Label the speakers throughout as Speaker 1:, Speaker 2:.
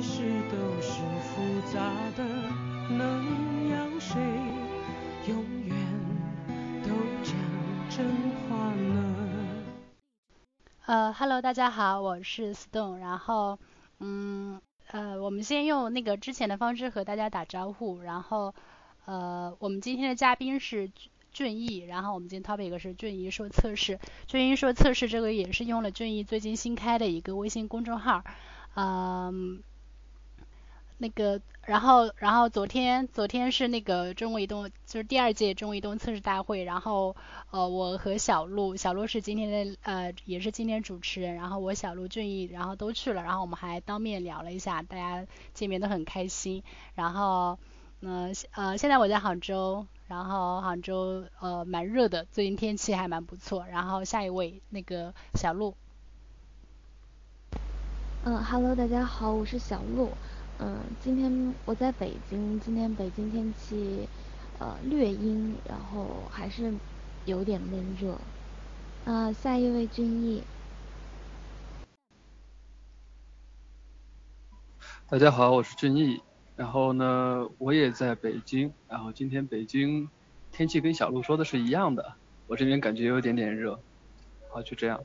Speaker 1: 其实都是复杂的，能让谁永远都讲真话呢？
Speaker 2: 呃，Hello，大家好，我是 Stone，然后，嗯，呃，我们先用那个之前的方式和大家打招呼，然后，呃，我们今天的嘉宾是俊逸，然后我们今天 topic 是俊逸说测试，俊逸说测试这个也是用了俊逸最近新开的一个微信公众号。嗯，那个，然后，然后昨天，昨天是那个中国移动，就是第二届中国移动测试大会，然后，呃，我和小鹿，小鹿是今天的，呃，也是今天主持人，然后我小鹿俊逸，然后都去了，然后我们还当面聊了一下，大家见面都很开心，然后，嗯，呃，现在我在杭州，然后杭州，呃，蛮热的，最近天气还蛮不错，然后下一位那个小鹿。
Speaker 3: 嗯哈喽大家好，我是小鹿。嗯，今天我在北京，今天北京天气呃略阴，然后还是有点闷热。啊，下一位俊逸。
Speaker 4: 大家好，我是俊逸。然后呢，我也在北京。然后今天北京天气跟小鹿说的是一样的，我这边感觉有点点热。好，就这样。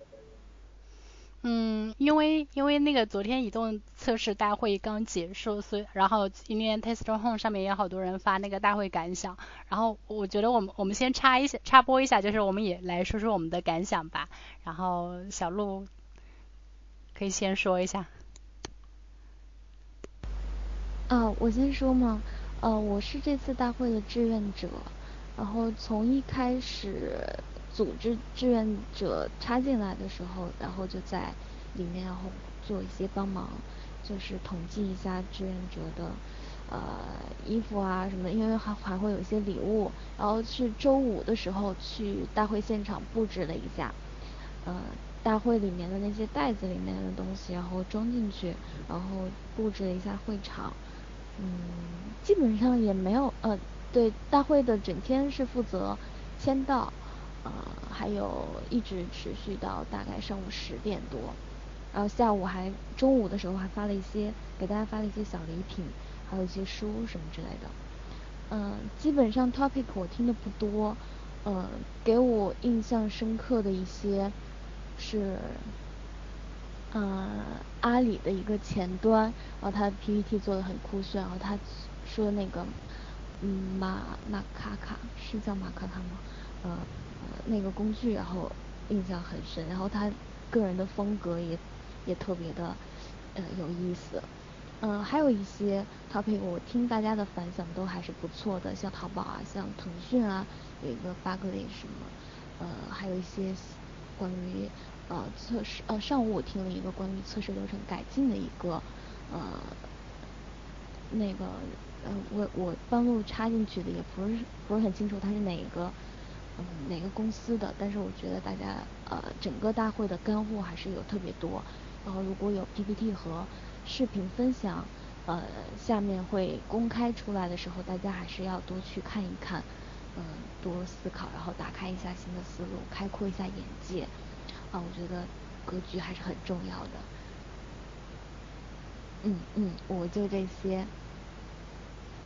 Speaker 2: 嗯，因为因为那个昨天移动测试大会刚结束，所以然后今天 Test Home 上面也好多人发那个大会感想，然后我觉得我们我们先插一下插播一下，就是我们也来说说我们的感想吧。然后小鹿可以先说一下。
Speaker 3: 啊，我先说嘛，呃，我是这次大会的志愿者，然后从一开始。组织志愿者插进来的时候，然后就在里面然后做一些帮忙，就是统计一下志愿者的呃衣服啊什么，因为还还会有一些礼物。然后是周五的时候去大会现场布置了一下，呃大会里面的那些袋子里面的东西，然后装进去，然后布置了一下会场。嗯，基本上也没有呃对大会的整天是负责签到。呃，还有一直持续到大概上午十点多，然后下午还中午的时候还发了一些给大家发了一些小礼品，还有一些书什么之类的。嗯，基本上 topic 我听的不多，嗯，给我印象深刻的一些是，嗯，阿里的一个前端，然后他的 PPT 做的很酷炫，然后他说那个，嗯，马马卡卡是叫马卡卡吗？呃。那个工具，然后印象很深，然后他个人的风格也也特别的呃有意思，嗯，还有一些 topic 我听大家的反响都还是不错的，像淘宝啊，像腾讯啊，有一个 bug 类什么，呃，还有一些关于呃测试，呃上午我听了一个关于测试流程改进的一个呃那个呃我我半路插进去的也不是不是很清楚它是哪一个。嗯，哪个公司的？但是我觉得大家呃，整个大会的干货还是有特别多。然后如果有 PPT 和视频分享，呃，下面会公开出来的时候，大家还是要多去看一看，嗯，多思考，然后打开一下新的思路，开阔一下眼界。啊，我觉得格局还是很重要的。嗯嗯，我就这些。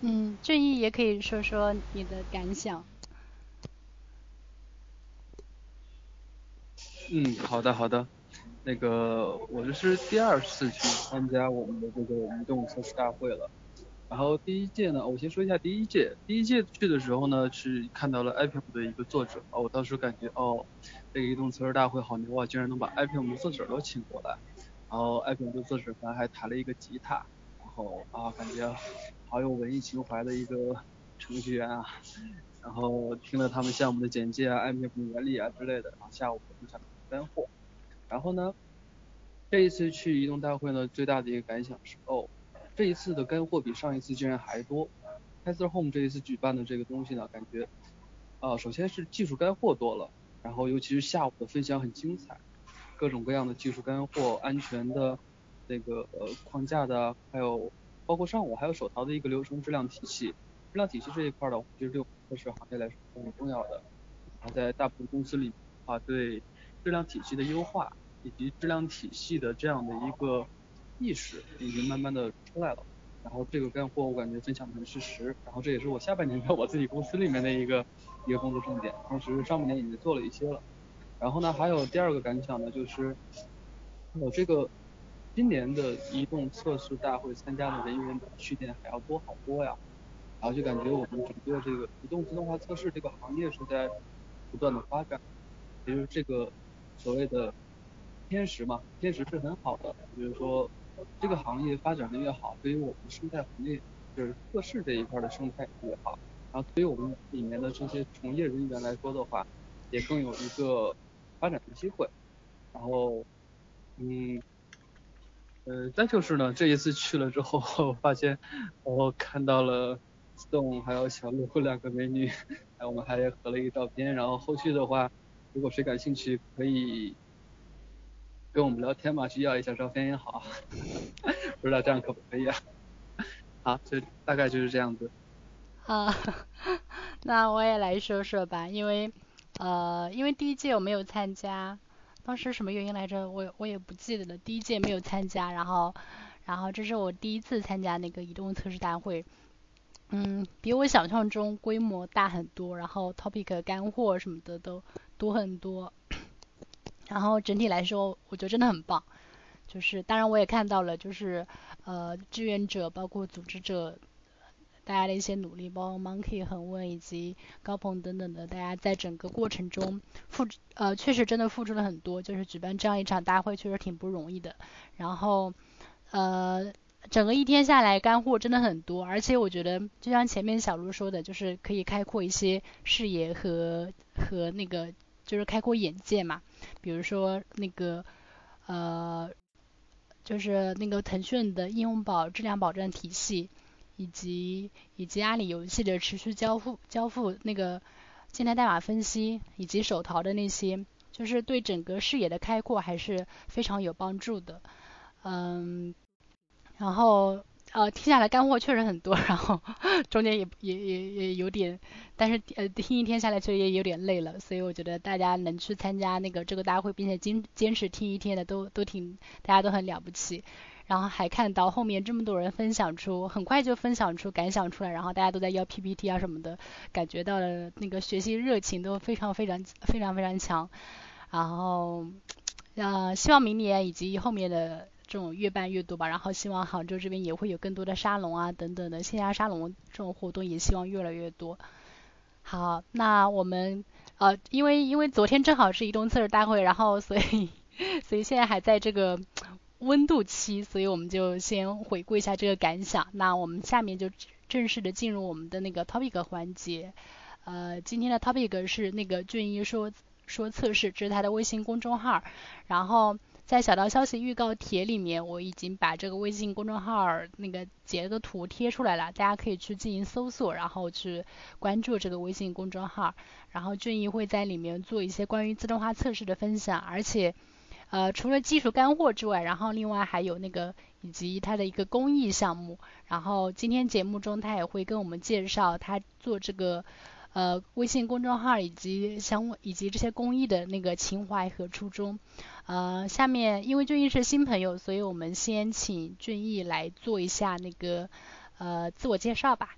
Speaker 2: 嗯，俊逸也可以说说你的感想。
Speaker 4: 嗯，好的好的，那个我这是第二次去参加我们的这个移动测试大会了，然后第一届呢，我先说一下第一届，第一届去的时候呢是看到了 IPM 的一个作者，啊，我当时感觉哦，这个移动测试大会好牛啊，居然能把 IPM 的作者都请过来，然后 IPM 的作者们还弹了一个吉他，然后啊感觉好有文艺情怀的一个程序员啊，然后听了他们项目的简介啊，IPM 的原理啊之类的，然后下午就想。干货，然后呢，这一次去移动大会呢，最大的一个感想是，哦，这一次的干货比上一次竟然还多。Tesla Home 这一次举办的这个东西呢，感觉，啊，首先是技术干货多了，然后尤其是下午的分享很精彩，各种各样的技术干货，安全的，那个呃框架的，还有包括上午还有手淘的一个流程质量体系，质量体系这一块的，其实对测试行业来说是很重要的，然后在大部分公司里啊对。质量体系的优化以及质量体系的这样的一个意识已经慢慢的出来了。然后这个干货我感觉分享的是实，然后这也是我下半年在我自己公司里面的一个一个工作重点，同时上半年已经做了一些了。然后呢，还有第二个感想呢，就是我这个今年的移动测试大会参加的人员比去年还要多好多呀。然后就感觉我们整个这个移动自动化测试这个行业是在不断的发展，也就是这个所谓的天时嘛，天时是很好的，比如说这个行业发展的越好，对于我们生态行业就是测试这一块的生态越好，然后对于我们里面的这些从业人员来说的话，也更有一个发展的机会。然后，嗯，呃，再就是呢，这一次去了之后，发现我看到了。动还有小鹿两个美女，还有我们还合了一个照片。然后后续的话，如果谁感兴趣，可以跟我们聊天嘛，去要一下照片也好。不知道这样可不可以啊？好，就大概就是这样子。
Speaker 2: 啊，那我也来说说吧，因为呃，因为第一届我没有参加，当时什么原因来着？我我也不记得了。第一届没有参加，然后然后这是我第一次参加那个移动测试大会。嗯，比我想象中规模大很多，然后 topic 干货什么的都多很多，然后整体来说，我觉得真的很棒。就是当然我也看到了，就是呃志愿者包括组织者大家的一些努力，包括 Monkey 恒温以及高鹏等等的，大家在整个过程中付呃确实真的付出了很多，就是举办这样一场大会确实挺不容易的。然后呃。整个一天下来，干货真的很多，而且我觉得，就像前面小卢说的，就是可以开阔一些视野和和那个，就是开阔眼界嘛。比如说那个，呃，就是那个腾讯的应用宝质量保证体系，以及以及阿里游戏的持续交付交付那个静态代码分析，以及手淘的那些，就是对整个视野的开阔还是非常有帮助的。嗯。然后呃听下来干货确实很多，然后 中间也也也也有点，但是呃听一天下来确实也有点累了，所以我觉得大家能去参加那个这个大会，并且坚坚持听一天的都都挺大家都很了不起。然后还看到后面这么多人分享出，很快就分享出感想出来，然后大家都在要 PPT 啊什么的，感觉到了那个学习热情都非常非常非常非常强。然后呃希望明年以及后面的。这种越办越多吧，然后希望杭州这边也会有更多的沙龙啊等等的线下沙龙这种活动，也希望越来越多。好，那我们呃，因为因为昨天正好是移动测试大会，然后所以所以现在还在这个温度期，所以我们就先回顾一下这个感想。那我们下面就正式的进入我们的那个 topic 环节。呃，今天的 topic 是那个俊一说说测试，这是他的微信公众号，然后。在小道消息预告帖里面，我已经把这个微信公众号那个截个图贴出来了，大家可以去进行搜索，然后去关注这个微信公众号。然后俊逸会在里面做一些关于自动化测试的分享，而且呃除了技术干货之外，然后另外还有那个以及他的一个公益项目。然后今天节目中他也会跟我们介绍他做这个。呃，微信公众号以及相以及这些公益的那个情怀和初衷。呃，下面因为俊逸是新朋友，所以我们先请俊逸来做一下那个呃自我介绍吧。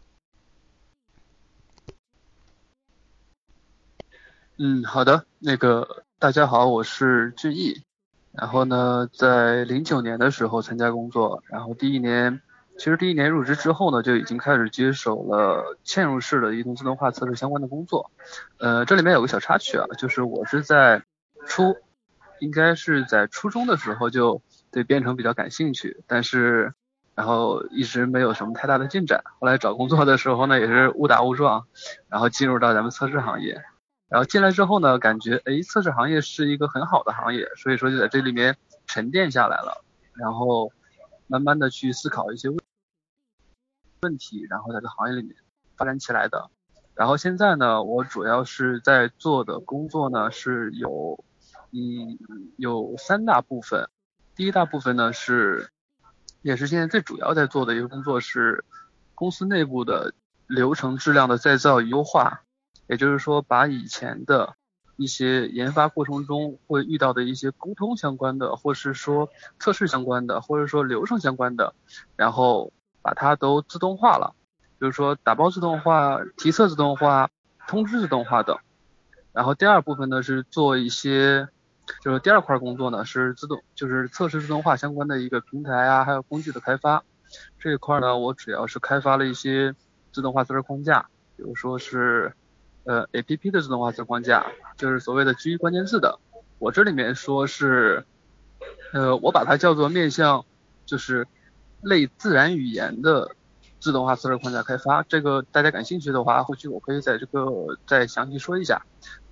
Speaker 4: 嗯，好的，那个大家好，我是俊逸。然后呢，在零九年的时候参加工作，然后第一年。其实第一年入职之后呢，就已经开始接手了嵌入式的移动自动化测试相关的工作。呃，这里面有个小插曲啊，就是我是在初，应该是在初中的时候就对编程比较感兴趣，但是然后一直没有什么太大的进展。后来找工作的时候呢，也是误打误撞，然后进入到咱们测试行业。然后进来之后呢，感觉哎，测试行业是一个很好的行业，所以说就在这里面沉淀下来了，然后慢慢的去思考一些问。问题，然后在这个行业里面发展起来的。然后现在呢，我主要是在做的工作呢是有，嗯，有三大部分。第一大部分呢是，也是现在最主要在做的一个工作是公司内部的流程质量的再造与优化。也就是说，把以前的一些研发过程中会遇到的一些沟通相关的，或是说测试相关的，或者说流程相关的，然后把它都自动化了，比如说打包自动化、提测自动化、通知自动化等。然后第二部分呢是做一些，就是第二块工作呢是自动，就是测试自动化相关的一个平台啊，还有工具的开发。这一块呢，我主要是开发了一些自动化测试框架，比如说是。呃，A P P 的自动化测试框架就是所谓的基于关键字的。我这里面说是，呃，我把它叫做面向就是类自然语言的自动化测试框架开发。这个大家感兴趣的话，后续我可以在这个再详细说一下。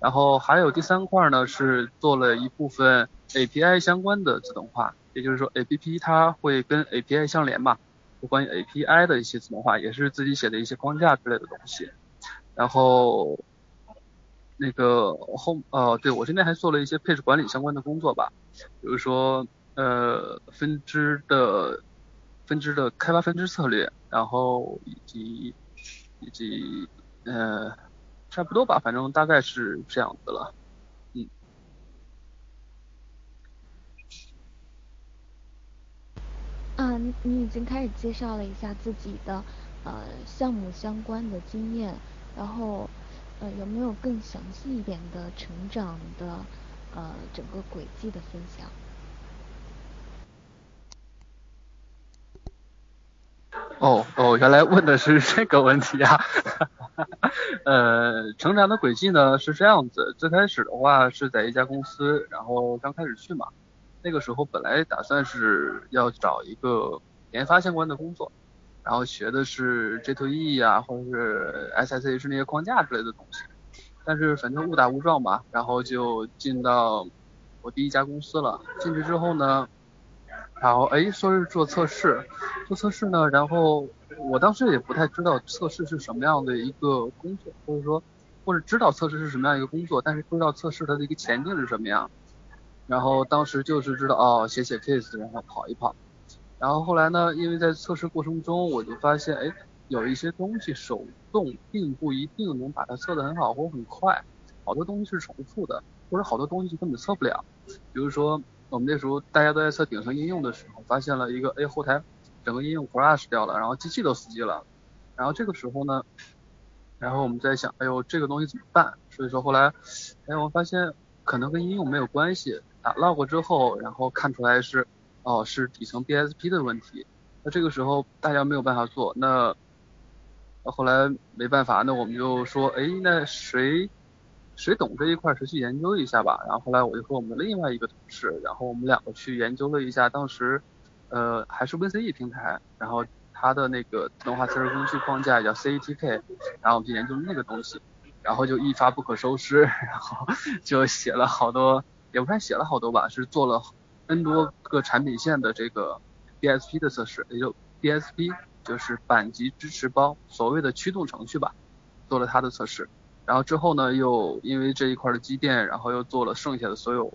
Speaker 4: 然后还有第三块呢，是做了一部分 A P I 相关的自动化，也就是说 A P P 它会跟 A P I 相连嘛，有关于 A P I 的一些自动化，也是自己写的一些框架之类的东西。然后，那个后呃，对我这边还做了一些配置管理相关的工作吧，比如说呃分支的分支的开发分支策略，然后以及以及呃差不多吧，反正大概是这样子了，嗯。
Speaker 3: 啊，你已经开始介绍了一下自己的呃项目相关的经验。然后，呃，有没有更详细一点的成长的，呃，整个轨迹的分享？
Speaker 4: 哦哦，原来问的是这个问题啊。呃，成长的轨迹呢是这样子，最开始的话是在一家公司，然后刚开始去嘛，那个时候本来打算是要找一个研发相关的工作。然后学的是 J2E 啊，或者是 SSH 那些框架之类的东西，但是反正误打误撞吧，然后就进到我第一家公司了。进去之后呢，然后哎说是做测试，做测试呢，然后我当时也不太知道测试是什么样的一个工作，或者说或者知道测试是什么样一个工作，但是不知道测试它的一个前景是什么样。然后当时就是知道哦写写 case，然后跑一跑。然后后来呢？因为在测试过程中，我就发现，哎，有一些东西手动并不一定能把它测得很好或很快，好多东西是重复的，或者好多东西根本测不了。比如说，我们那时候大家都在测顶层应用的时候，发现了一个，哎，后台整个应用 crash 掉了，然后机器都死机了。然后这个时候呢，然后我们在想，哎呦，这个东西怎么办？所以说后来，哎，我发现可能跟应用没有关系，打 log 之后，然后看出来是。哦，是底层 BSP 的问题，那这个时候大家没有办法做，那后来没办法，那我们就说，哎，那谁谁懂这一块，谁去研究一下吧。然后后来我就和我们另外一个同事，然后我们两个去研究了一下，当时呃还是 VCE 平台，然后它的那个自动化测试工具框架叫 CATK，然后我们就研究那个东西，然后就一发不可收拾，然后 就写了好多，也不算写了好多吧，是做了。N 多个产品线的这个 DSP 的测试，也就 DSP 就是板级支持包，所谓的驱动程序吧，做了它的测试。然后之后呢，又因为这一块的积淀，然后又做了剩下的所有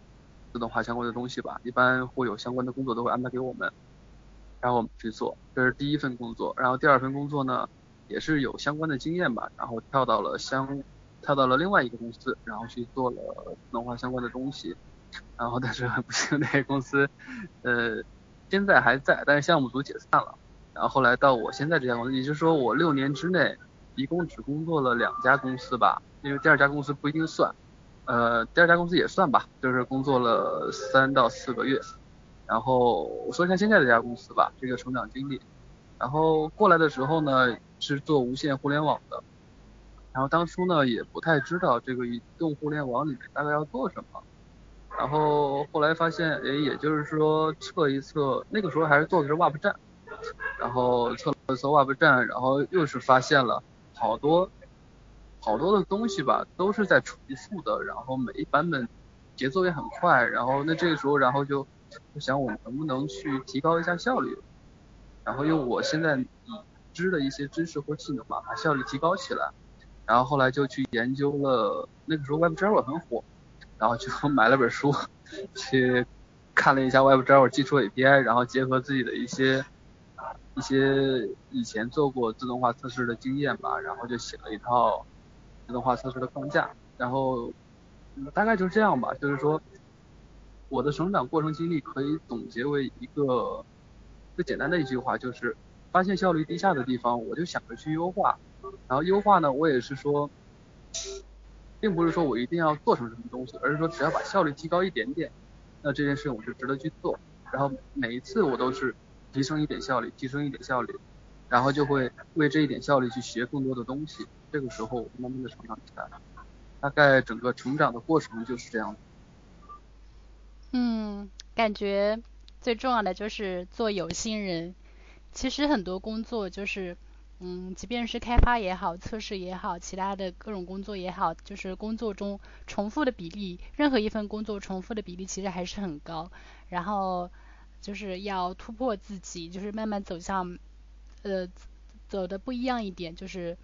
Speaker 4: 自动化相关的东西吧。一般会有相关的工作都会安排给我们，然后我们去做。这是第一份工作。然后第二份工作呢，也是有相关的经验吧，然后跳到了相跳到了另外一个公司，然后去做了自动化相关的东西。然后但是很不幸，那个公司，呃，现在还在，但是项目组解散了。然后后来到我现在这家公司，也就是说我六年之内一共只工作了两家公司吧，因为第二家公司不一定算，呃，第二家公司也算吧，就是工作了三到四个月。然后我说一下现在这家公司吧，这个成长经历。然后过来的时候呢，是做无线互联网的，然后当初呢也不太知道这个移动互联网里面大概要做什么。然后后来发现，哎，也就是说测一测，那个时候还是做的是 Web 站，然后测了测 Web 站，然后又是发现了好多好多的东西吧，都是在重复的，然后每一版本节奏也很快，然后那这个时候，然后就就想我们能不能去提高一下效率，然后用我现在已知的一些知识或技能吧，把效率提高起来，然后后来就去研究了，那个时候 Web Java 很火。然后就 买了本书，去看了一下 WebDriver 基础 API，然后结合自己的一些一些以前做过自动化测试的经验吧，然后就写了一套自动化测试的框架。然后大概就是这样吧，就是说我的成长过程经历可以总结为一个最简单的一句话，就是发现效率低下的地方，我就想着去优化。然后优化呢，我也是说，并不是说我一定要做成什么东西，而是说只要把效率提高一点点，那这件事情我就值得去做。然后每一次我都是提升一点效率，提升一点效率，然后就会为这一点效率去学更多的东西。这个时候慢慢的成长起来。大概整个成长的过程就是这样。
Speaker 2: 嗯，感觉最重要的就是做有心人。其实很多工作就是，嗯，即便是开发也好，测试也好，其他的各种工作也好，就是工作中重复的比例，任何一份工作重复的比例其实还是很高。然后就是要突破自己，就是慢慢走向，呃，走的不一样一点，就是。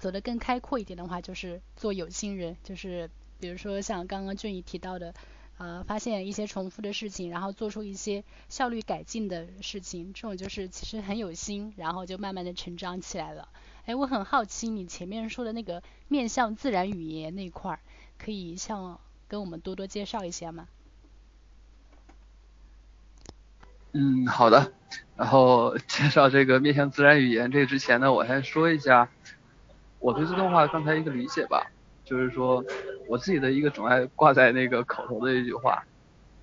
Speaker 2: 走的更开阔一点的话，就是做有心人，就是比如说像刚刚俊怡提到的，呃，发现一些重复的事情，然后做出一些效率改进的事情，这种就是其实很有心，然后就慢慢的成长起来了。哎，我很好奇你前面说的那个面向自然语言那块儿，可以向跟我们多多介绍一下吗？
Speaker 4: 嗯，好的。然后 介绍这个面向自然语言这之前呢，我先说一下。我对自动化刚才一个理解吧，就是说我自己的一个总爱挂在那个口头的一句话，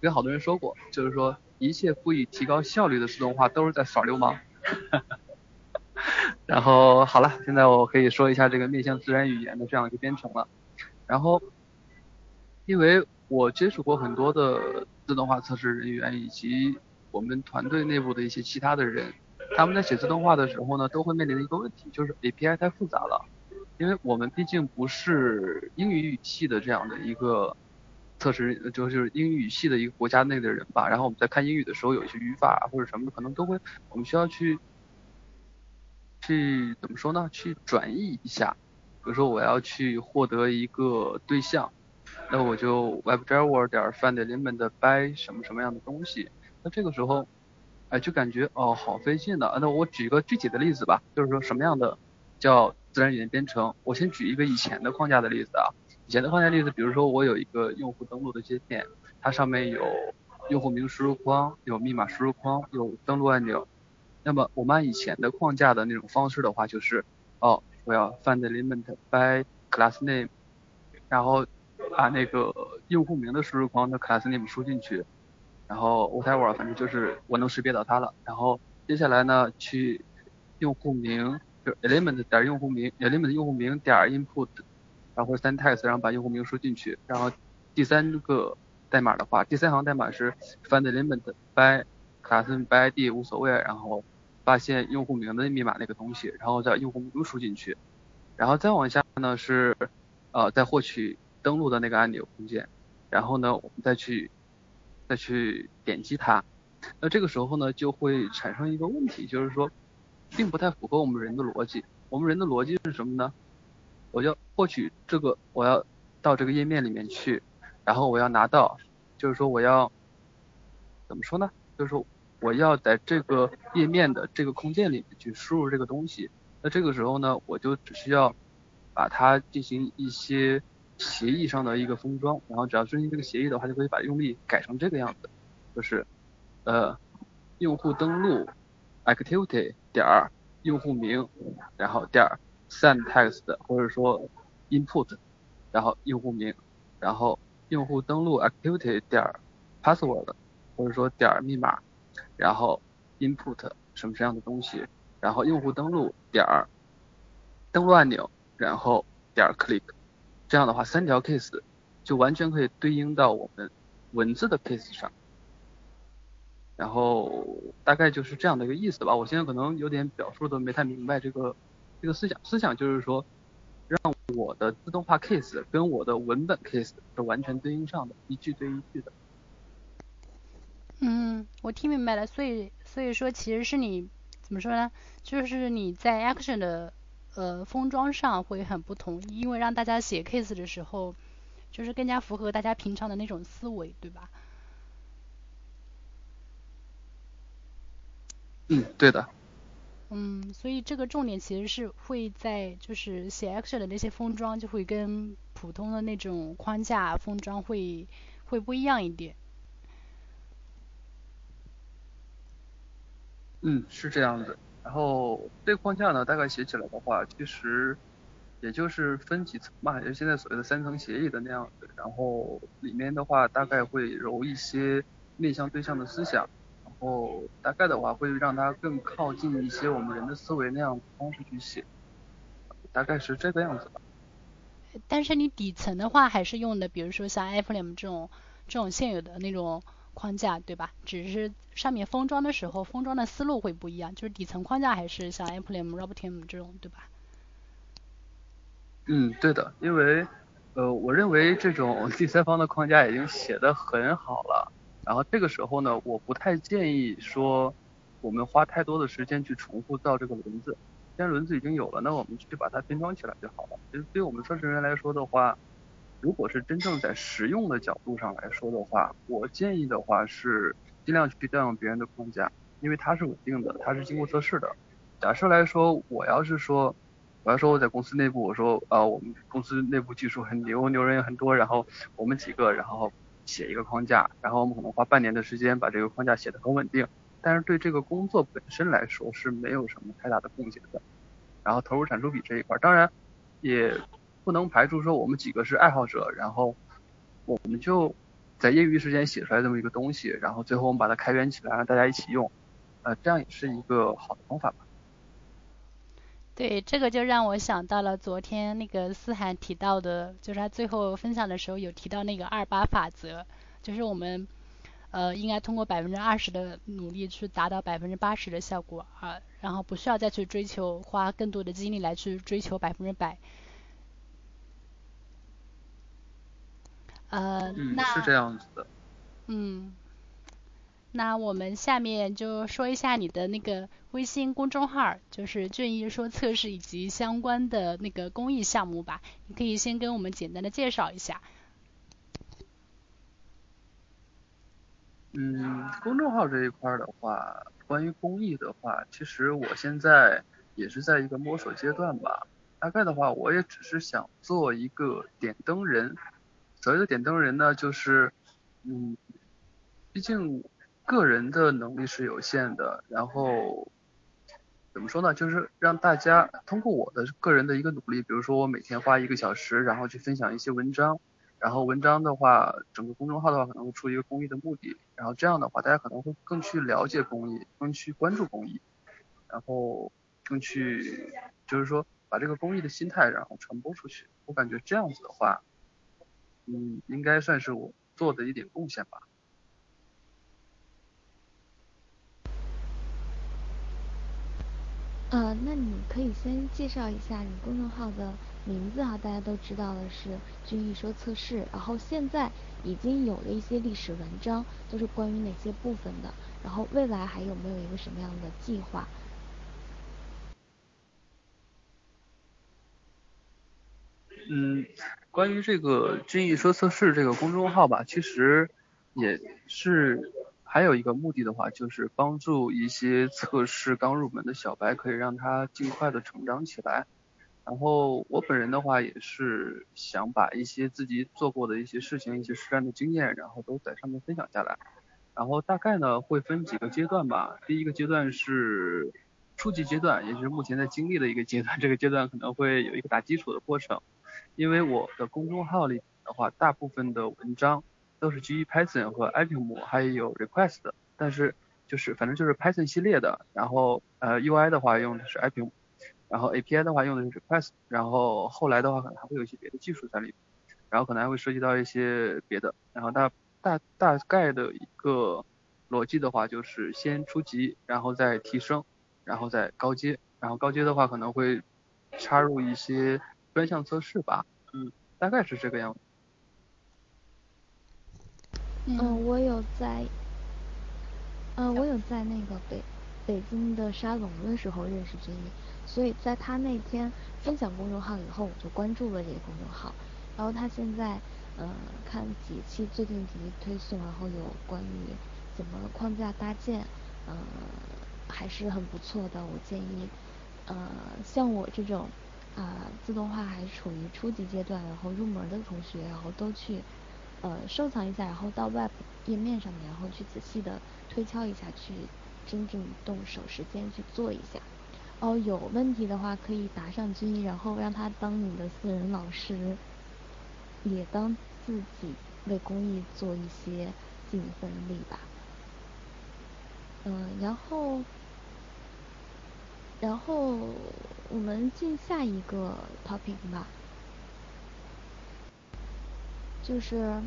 Speaker 4: 跟好多人说过，就是说一切不以提高效率的自动化都是在耍流氓。然后好了，现在我可以说一下这个面向自然语言的这样一个编程了。然后因为我接触过很多的自动化测试人员以及我们团队内部的一些其他的人，他们在写自动化的时候呢，都会面临的一个问题，就是 API 太复杂了。因为我们毕竟不是英语语系的这样的一个测试，就就是英语语系的一个国家内的人吧。然后我们在看英语的时候，有一些语法或者什么，可能都会我们需要去去怎么说呢？去转译一下。比如说我要去获得一个对象，那我就 WebDriver 点 FindElement by 什么什么样的东西。那这个时候，哎，就感觉哦，好费劲的。那我举一个具体的例子吧，就是说什么样的叫自然语言编程，我先举一个以前的框架的例子啊。以前的框架例子，比如说我有一个用户登录的界面，它上面有用户名输入框，有密码输入框，有登录按钮。那么我们按以前的框架的那种方式的话，就是哦，我要 find element by class name，然后把那个用户名的输入框的 class name 输进去，然后 whatever，反正就是我能识别到它了。然后接下来呢，去用户名。就 element 点用户名，element 用户名点 input，然后 send text，然后把用户名输进去，然后第三个代码的话，第三行代码是 find element by class by id 无所谓，然后发现用户名的密码那个东西，然后再用户名输进去，然后再往下呢是呃再获取登录的那个按钮空间，然后呢我们再去再去点击它，那这个时候呢就会产生一个问题，就是说。并不太符合我们人的逻辑。我们人的逻辑是什么呢？我要获取这个，我要到这个页面里面去，然后我要拿到，就是说我要怎么说呢？就是说我要在这个页面的这个空间里面去输入这个东西。那这个时候呢，我就只需要把它进行一些协议上的一个封装，然后只要遵循这个协议的话，就可以把用例改成这个样子，就是呃用户登录 activity。点儿用户名，然后点儿 send text 或者说 input，然后用户名，然后用户登录 activity 点 password，或者说点儿密码，然后 input 什么什么样的东西，然后用户登录点儿登录按钮，然后点儿 click，这样的话三条 case 就完全可以对应到我们文字的 case 上。然后大概就是这样的一个意思吧。我现在可能有点表述的没太明白这个这个思想。思想就是说，让我的自动化 case 跟我的文本 case 是完全对应上的，一句对一句的。
Speaker 2: 嗯，我听明白了。所以所以说，其实是你怎么说呢？就是你在 action 的呃封装上会很不同，因为让大家写 case 的时候，就是更加符合大家平常的那种思维，对吧？
Speaker 4: 嗯，对的。
Speaker 2: 嗯，所以这个重点其实是会在就是写 action 的那些封装就会跟普普通的那种框架封装会会不一样一点。
Speaker 4: 嗯，是这样子。然后这个框架呢，大概写起来的话，其实也就是分几层嘛，就现在所谓的三层协议的那样子。然后里面的话，大概会揉一些面向对象的思想，然后大概的话会让它更靠近一些我们人的思维那样方式去写，大概是这个样子吧。
Speaker 2: 但是你底层的话还是用的，比如说像 Appium 这种这种现有的那种。框架对吧？只是上面封装的时候，封装的思路会不一样，就是底层框架还是像 Appium、Robotium 这种，对吧？
Speaker 4: 嗯，对的，因为呃，我认为这种 第三方的框架已经写的很好了，然后这个时候呢，我不太建议说我们花太多的时间去重复造这个轮子，既然轮子已经有了，那我们去把它拼装起来就好了。其实对我们测试人员来说的话，如果是真正在实用的角度上来说的话，我建议的话是尽量去调用别人的框架，因为它是稳定的，它是经过测试的。假设来说，我要是说，我要说我在公司内部，我说啊，我们公司内部技术很牛，牛人也很多，然后我们几个，然后写一个框架，然后我们可能花半年的时间把这个框架写得很稳定，但是对这个工作本身来说是没有什么太大的贡献的。然后投入产出比这一块，当然也。不能排除说我们几个是爱好者，然后我们就在业余时间写出来这么一个东西，然后最后我们把它开源起来，让大家一起用，呃，这样也是一个好的方法吧。
Speaker 2: 对，这个就让我想到了昨天那个思涵提到的，就是他最后分享的时候有提到那个二八法则，就是我们呃应该通过百分之二十的努力去达到百分之八十的效果啊，然后不需要再去追求花更多的精力来去追求百分之百。呃，那
Speaker 4: 是这样子的。
Speaker 2: 嗯，那我们下面就说一下你的那个微信公众号，就是俊逸说测试以及相关的那个公益项目吧。你可以先跟我们简单的介绍一下。
Speaker 4: 嗯，公众号这一块的话，关于公益的话，其实我现在也是在一个摸索阶段吧。大概的话，我也只是想做一个点灯人。所谓的点灯人呢，就是，嗯，毕竟个人的能力是有限的，然后怎么说呢，就是让大家通过我的个人的一个努力，比如说我每天花一个小时，然后去分享一些文章，然后文章的话，整个公众号的话可能会出一个公益的目的，然后这样的话大家可能会更去了解公益，更去关注公益，然后更去就是说把这个公益的心态然后传播出去，我感觉这样子的话。嗯，应该算是我做的一点贡献吧。
Speaker 3: 呃，那你可以先介绍一下你公众号的名字哈，大家都知道的是“君逸说测试”，然后现在已经有了一些历史文章，都是关于哪些部分的？然后未来还有没有一个什么样的计划？
Speaker 4: 嗯，关于这个“君逸说测试”这个公众号吧，其实也是还有一个目的的话，就是帮助一些测试刚入门的小白，可以让他尽快的成长起来。然后我本人的话，也是想把一些自己做过的一些事情、一些实战的经验，然后都在上面分享下来。然后大概呢会分几个阶段吧，第一个阶段是初级阶段，也就是目前在经历的一个阶段，这个阶段可能会有一个打基础的过程。因为我的公众号里的话，大部分的文章都是基于 Python 和 Appium 还有 Request，但是就是反正就是 Python 系列的，然后呃 UI 的话用的是 Appium，然后 API 的话用的是 Request，然后后来的话可能还会有一些别的技术在里面，然后可能还会涉及到一些别的，然后大大大概的一个逻辑的话就是先初级，然后再提升，然后再高阶，然后高阶的话可能会插入一些。专项测试吧，嗯，大概是这个样子。
Speaker 3: 嗯，我有在，嗯，我有在那个北北京的沙龙的时候认识君毅，所以在他那天分享公众号以后，我就关注了这个公众号。然后他现在，呃，看几期最近几期推送，然后有关于怎么框架搭建，呃，还是很不错的。我建议，呃，像我这种。啊自动化还处于初级阶段，然后入门的同学，然后都去呃收藏一下，然后到 Web 页面上面，然后去仔细的推敲一下，去真正动手实践去做一下。哦，有问题的话可以答上君，然后让他当你的私人老师，也当自己为公益做一些尽一份力吧。嗯，然后，然后我们进下一个 topic 吧，就是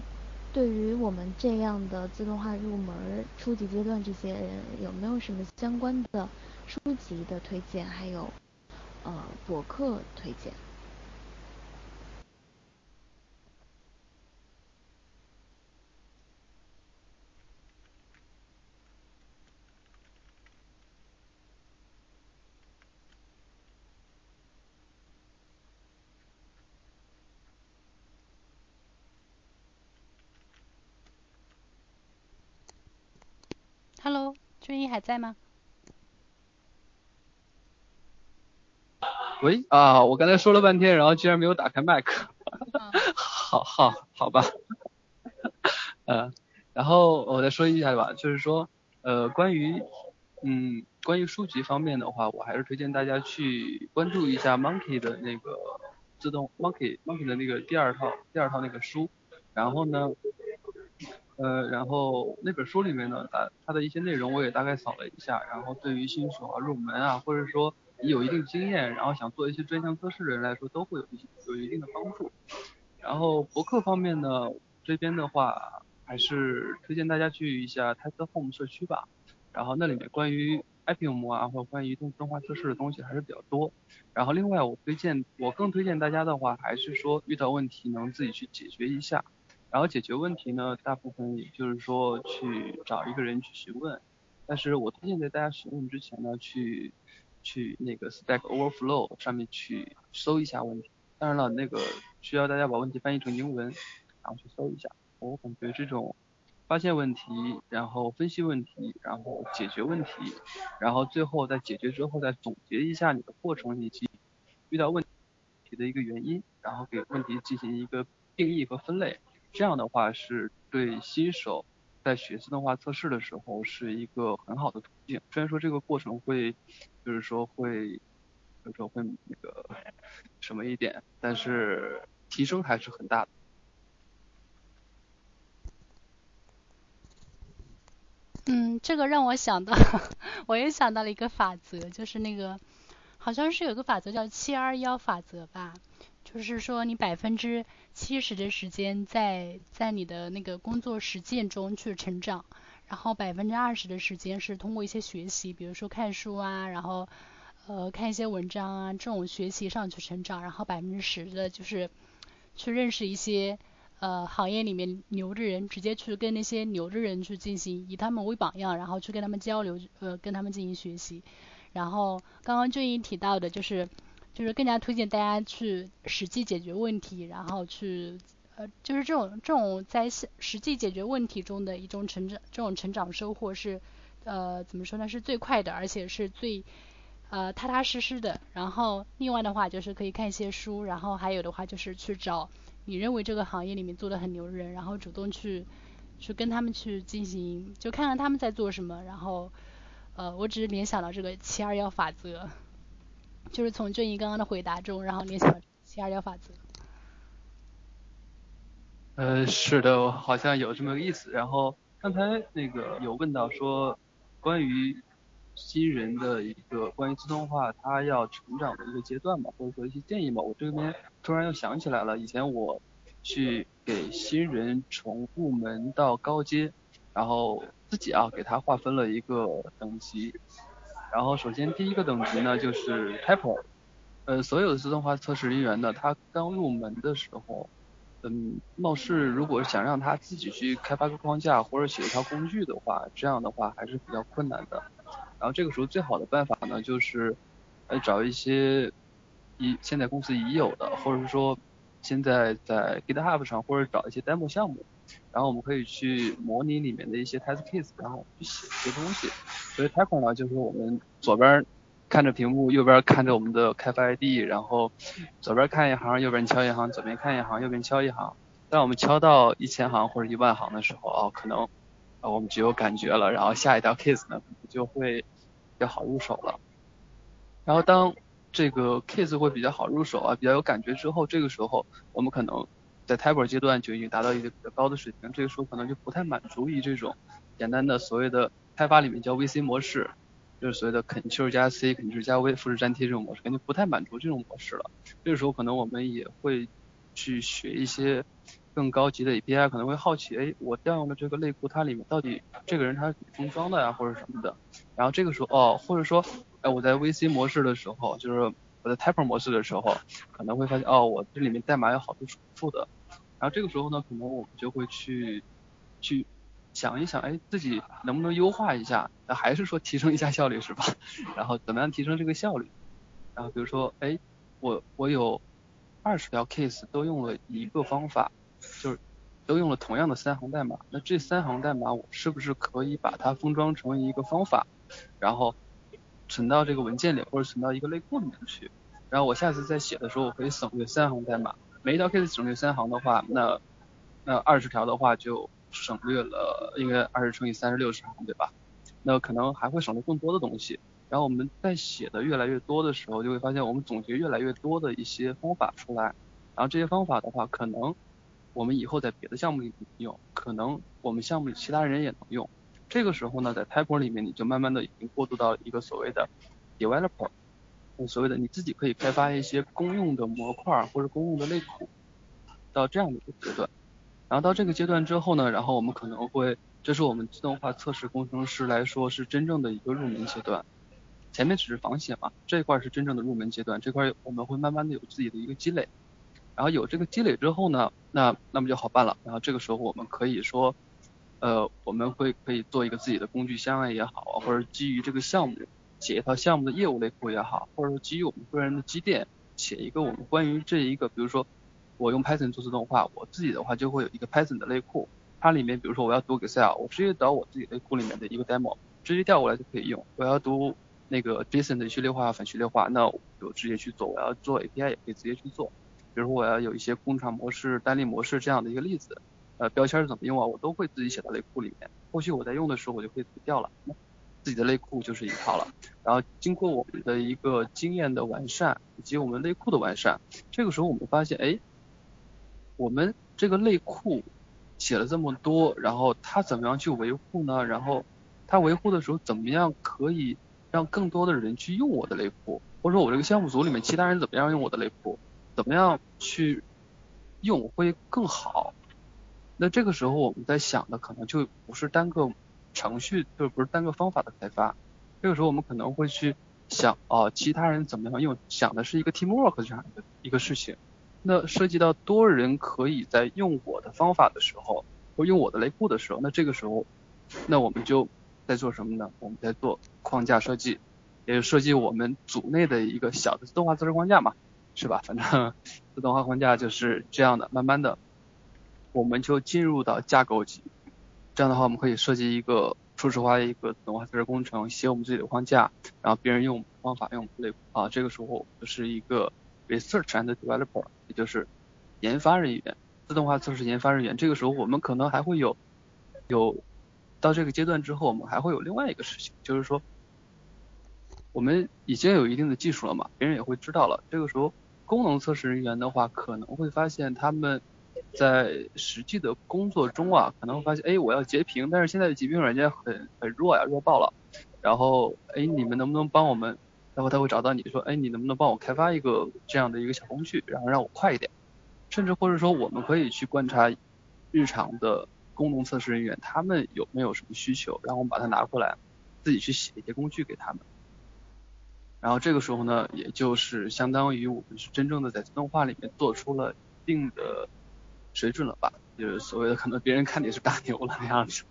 Speaker 3: 对于我们这样的自动化入门初级阶段这些人，有没有什么相关的？书籍的推荐，还有呃博客推荐。
Speaker 2: Hello，还在吗？
Speaker 4: 喂啊，我刚才说了半天，然后居然没有打开麦克，好好好吧，呃，然后我再说一下吧，就是说呃关于嗯关于书籍方面的话，我还是推荐大家去关注一下 Monkey 的那个自动 Monkey Monkey 的那个第二套第二套那个书，然后呢呃然后那本书里面呢它它的一些内容我也大概扫了一下，然后对于新手啊入门啊或者说你有一定经验，然后想做一些专项测试的人来说，都会有一些有一定的帮助。然后博客方面呢，这边的话还是推荐大家去一下 Test Home 社区吧。然后那里面关于 IPM 啊，或者关于动动化测试的东西还是比较多。然后另外我推荐，我更推荐大家的话，还是说遇到问题能自己去解决一下。然后解决问题呢，大部分也就是说去找一个人去询问。但是我推荐在大家询问之前呢，去。去那个 Stack Overflow 上面去搜一下问题，当然了，那个需要大家把问题翻译成英文，然后去搜一下。我感觉这种发现问题，然后分析问题，然后解决问题，然后最后在解决之后再总结一下你的过程以及遇到问题的一个原因，然后给问题进行一个定义和分类，这样的话是对新手。在学自动化测试的时候是一个很好的途径，虽然说这个过程会，就是说会，就是说会那个什么一点，但是提升还是很大的。
Speaker 2: 嗯，这个让我想到，我也想到了一个法则，就是那个好像是有个法则叫七二幺法则吧。就是说，你百分之七十的时间在在你的那个工作实践中去成长，然后百分之二十的时间是通过一些学习，比如说看书啊，然后呃看一些文章啊这种学习上去成长，然后百分之十的就是去认识一些呃行业里面牛的人，直接去跟那些牛的人去进行，以他们为榜样，然后去跟他们交流，呃跟他们进行学习。然后刚刚俊英提到的就是。就是更加推荐大家去实际解决问题，然后去呃，就是这种这种在实际解决问题中的一种成长，这种成长收获是呃怎么说呢？是最快的，而且是最呃踏踏实实的。然后另外的话就是可以看一些书，然后还有的话就是去找你认为这个行业里面做的很牛人，然后主动去去跟他们去进行，就看看他们在做什么。然后呃，我只是联想到这个七二幺法则。就是从俊怡刚刚的回答中，然后联想到七二幺法则。
Speaker 4: 呃，是的，好像有这么个意思。然后刚才那个有问到说，关于新人的一个关于自动化他要成长的一个阶段嘛，或者说一些建议嘛，我这边突然又想起来了，以前我去给新人从入门到高阶，然后自己啊给他划分了一个等级。然后首先第一个等级呢就是 Typer，呃，所有的自动化测试人员呢，他刚入门的时候，嗯，貌似如果想让他自己去开发个框架或者写一套工具的话，这样的话还是比较困难的。然后这个时候最好的办法呢，就是呃找一些已现在公司已有的，或者是说现在在 GitHub 上或者找一些 demo 项目。然后我们可以去模拟里面的一些 test case，然后去写一些东西。所以 Typer 呢，就是我们左边看着屏幕，右边看着我们的开发 ID，然后左边看一行，右边敲一行，左边看一行，右边敲一行。当我们敲到一千行或者一万行的时候，哦，可能啊我们就有感觉了，然后下一条 case 呢就会比较好入手了。然后当这个 case 会比较好入手啊，比较有感觉之后，这个时候我们可能在 type 阶段就已经达到一个比较高的水平，这个时候可能就不太满足于这种简单的所谓的开发里面叫 VC 模式。就是所谓的 Ctrl 加 C，Ctrl 加 V 复制粘贴这种模式，肯定不太满足这种模式了。这个时候可能我们也会去学一些更高级的 API，可能会好奇，哎，我调用的这个类库它里面到底这个人他是怎么封装的呀，或者什么的。然后这个时候，哦，或者说，哎，我在 VC 模式的时候，就是我在 Type 模式的时候，可能会发现，哦，我这里面代码有好多重复的。然后这个时候呢，可能我们就会去去。想一想，哎，自己能不能优化一下？那还是说提升一下效率是吧？然后怎么样提升这个效率？然后比如说，哎，我我有二十条 case 都用了一个方法，就是都用了同样的三行代码。那这三行代码我是不是可以把它封装成一个方法，然后存到这个文件里或者存到一个类库里面去？然后我下次再写的时候，我可以省略三行代码。每一条 case 省略三行的话，那那二十条的话就。省略了应该二十乘以三十六十行，对吧？那可能还会省略更多的东西。然后我们在写的越来越多的时候，就会发现我们总结越来越多的一些方法出来。然后这些方法的话，可能我们以后在别的项目里用，可能我们项目里其他人也能用。这个时候呢，在 Type 里面，你就慢慢的已经过渡到一个所谓的 Developer，所谓的你自己可以开发一些公用的模块或者公用的类库，到这样的一个阶段。然后到这个阶段之后呢，然后我们可能会，这是我们自动化测试工程师来说是真正的一个入门阶段，前面只是仿写嘛，这一块是真正的入门阶段，这块我们会慢慢的有自己的一个积累，然后有这个积累之后呢，那那么就好办了，然后这个时候我们可以说，呃，我们会可以做一个自己的工具箱也好，或者基于这个项目写一套项目的业务类库也好，或者说基于我们个人的积淀写一个我们关于这一个，比如说。我用 Python 做自动化，我自己的话就会有一个 Python 的类库，它里面比如说我要读 Excel，我直接导我自己类库里面的一个 demo，直接调过来就可以用。我要读那个 JSON 的序列化、反序列化，那我就直接去做。我要做 API 也可以直接去做。比如说我要有一些工厂模式、单例模式这样的一个例子，呃，标签是怎么用啊？我都会自己写到类库里面。后续我在用的时候，我就可以自己调了，自己的内裤就是一套了。然后经过我们的一个经验的完善，以及我们内裤的完善，这个时候我们发现，哎。我们这个内裤写了这么多，然后它怎么样去维护呢？然后它维护的时候怎么样可以让更多的人去用我的内裤？或者说我这个项目组里面其他人怎么样用我的内裤？怎么样去用会更好？那这个时候我们在想的可能就不是单个程序，就不是单个方法的开发。这个时候我们可能会去想，哦，其他人怎么样用？想的是一个 teamwork 这样的一个事情。那涉及到多人可以在用我的方法的时候，或用我的类库的时候，那这个时候，那我们就在做什么呢？我们在做框架设计，也就设计我们组内的一个小的自动化测试框架嘛，是吧？反正自动化框架就是这样的。慢慢的，我们就进入到架构级，这样的话我们可以设计一个初始化一个自动化测试工程，写我们自己的框架，然后别人用方法用类啊，这个时候就是一个。Research and developer，也就是研发人员，自动化测试研发人员。这个时候我们可能还会有有到这个阶段之后，我们还会有另外一个事情，就是说我们已经有一定的技术了嘛，别人也会知道了。这个时候功能测试人员的话，可能会发现他们在实际的工作中啊，可能会发现，哎，我要截屏，但是现在的截屏软件很很弱呀，弱爆了。然后，哎，你们能不能帮我们？然后他会找到你说，哎，你能不能帮我开发一个这样的一个小工具，然后让我快一点？甚至或者说，我们可以去观察日常的功能测试人员，他们有没有什么需求，然后我们把它拿过来，自己去写一些工具给他们。然后这个时候呢，也就是相当于我们是真正的在自动化里面做出了一定的水准了吧？就是所谓的可能别人看你是大牛了那样子。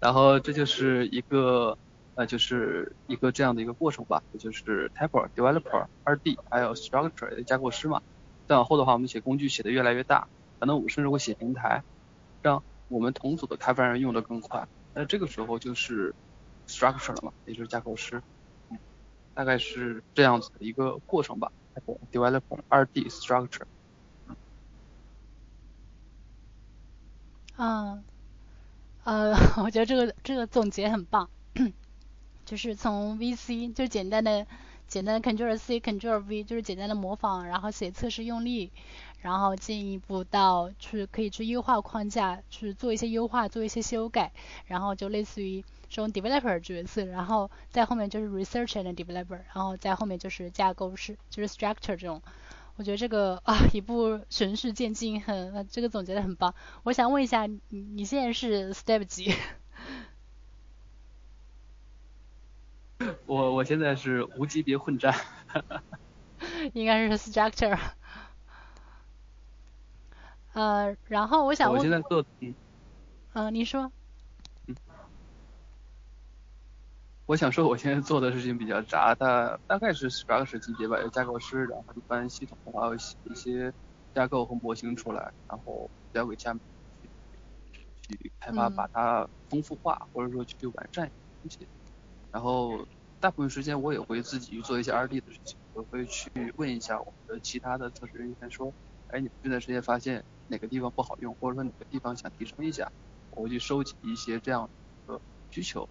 Speaker 4: 然后这就是一个。呃，就是一个这样的一个过程吧，就是 typer developer 二 D，还有 structure 架构师嘛。再往后的话，我们写工具写的越来越大，可能我们甚至会写平台，让我们同组的开发人用的更快。那这个时候就是 structure 了嘛，也就是架构师。大概是这样子的一个过程吧。Developer 二 D structure。
Speaker 2: 嗯，呃，我觉得这个这个总结很棒，就是从 VC 就简单的简单的 Ctrl C Ctrl V 就是简单的模仿，然后写测试用例，然后进一步到去可以去优化框架，去做一些优化，做一些修改，然后就类似于这种 developer 角色，然后在后面就是 researcher and developer，然后在后面就是架构式，就是 structure 这种。我觉得这个啊，一步循序渐进，很这个总结的很棒。我想问一下，你你现在是 step 几？
Speaker 4: 我我现在是无级别混战。
Speaker 2: 应该是 structure。呃，然后我想问。
Speaker 4: 我现在做嗯。
Speaker 2: 嗯，你说。
Speaker 4: 我想说，我现在做的事情比较杂，大大概是 structure 级别吧，有架构师，然后一般系统的话会写一些架构和模型出来，然后交给下面去去开发，把它丰富化，或者说去完善东西。然后大部分时间我也会自己去做一些 R&D 的事情，我会去问一下我们的其他的测试人员说，哎，你们这段时间发现哪个地方不好用，或者说哪个地方想提升一下，我会去收集一些这样的需求。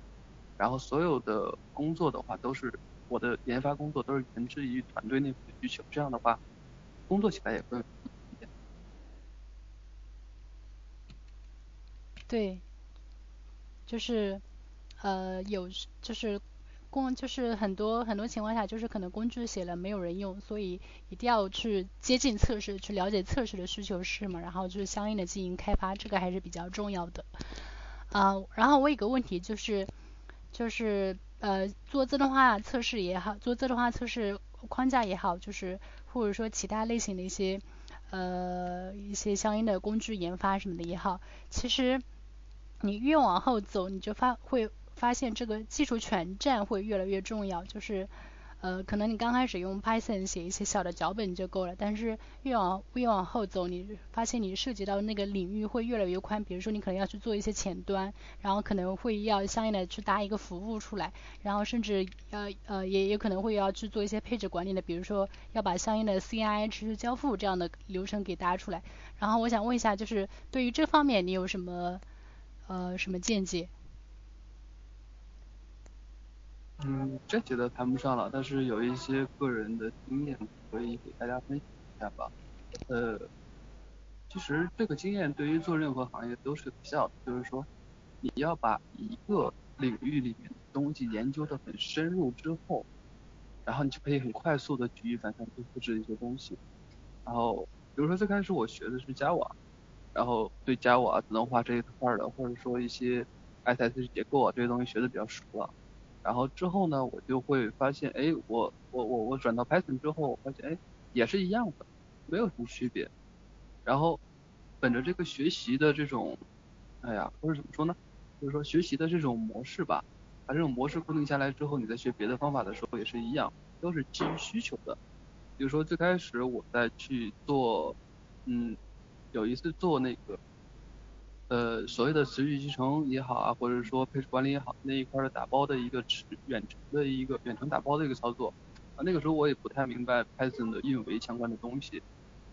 Speaker 4: 然后所有的工作的话，都是我的研发工作都是源自于团队内部的需求，这样的话，工作起来也会。
Speaker 2: 对，就是呃有就是工就是很多很多情况下就是可能工具写了没有人用，所以一定要去接近测试，去了解测试的需求是什么，然后就是相应的进行开发，这个还是比较重要的。啊，然后我有个问题就是。就是呃做自动化测试也好，做自动化测试框架也好，就是或者说其他类型的一些呃一些相应的工具研发什么的也好，其实你越往后走，你就发会发现这个技术全栈会越来越重要，就是。呃，可能你刚开始用 Python 写一些小的脚本就够了，但是越往越往后走，你发现你涉及到那个领域会越来越宽。比如说你可能要去做一些前端，然后可能会要相应的去搭一个服务出来，然后甚至呃呃也也可能会要去做一些配置管理的，比如说要把相应的 CI 持续交付这样的流程给搭出来。然后我想问一下，就是对于这方面你有什么呃什么见解？
Speaker 4: 嗯，这觉得谈不上了，但是有一些个人的经验可以给大家分享一下吧。呃，其实这个经验对于做任何行业都是有效的，就是说你要把一个领域里面的东西研究的很深入之后，然后你就可以很快速的举一反三去复制一些东西。然后比如说最开始我学的是 Java，然后对 Java 自动化这一块的，或者说一些 SSH 结构啊这些东西学的比较熟了。然后之后呢，我就会发现，哎，我我我我转到 Python 之后，发现哎也是一样的，没有什么区别。然后本着这个学习的这种，哎呀，或者怎么说呢，就是说学习的这种模式吧，把这种模式固定下来之后，你在学别的方法的时候也是一样，都是基于需求的。比如说最开始我在去做，嗯，有一次做那个。呃，所谓的持续集成也好啊，或者说配置管理也好，那一块的打包的一个持远程的一个远程打包的一个操作，啊，那个时候我也不太明白 Python 的运维相关的东西，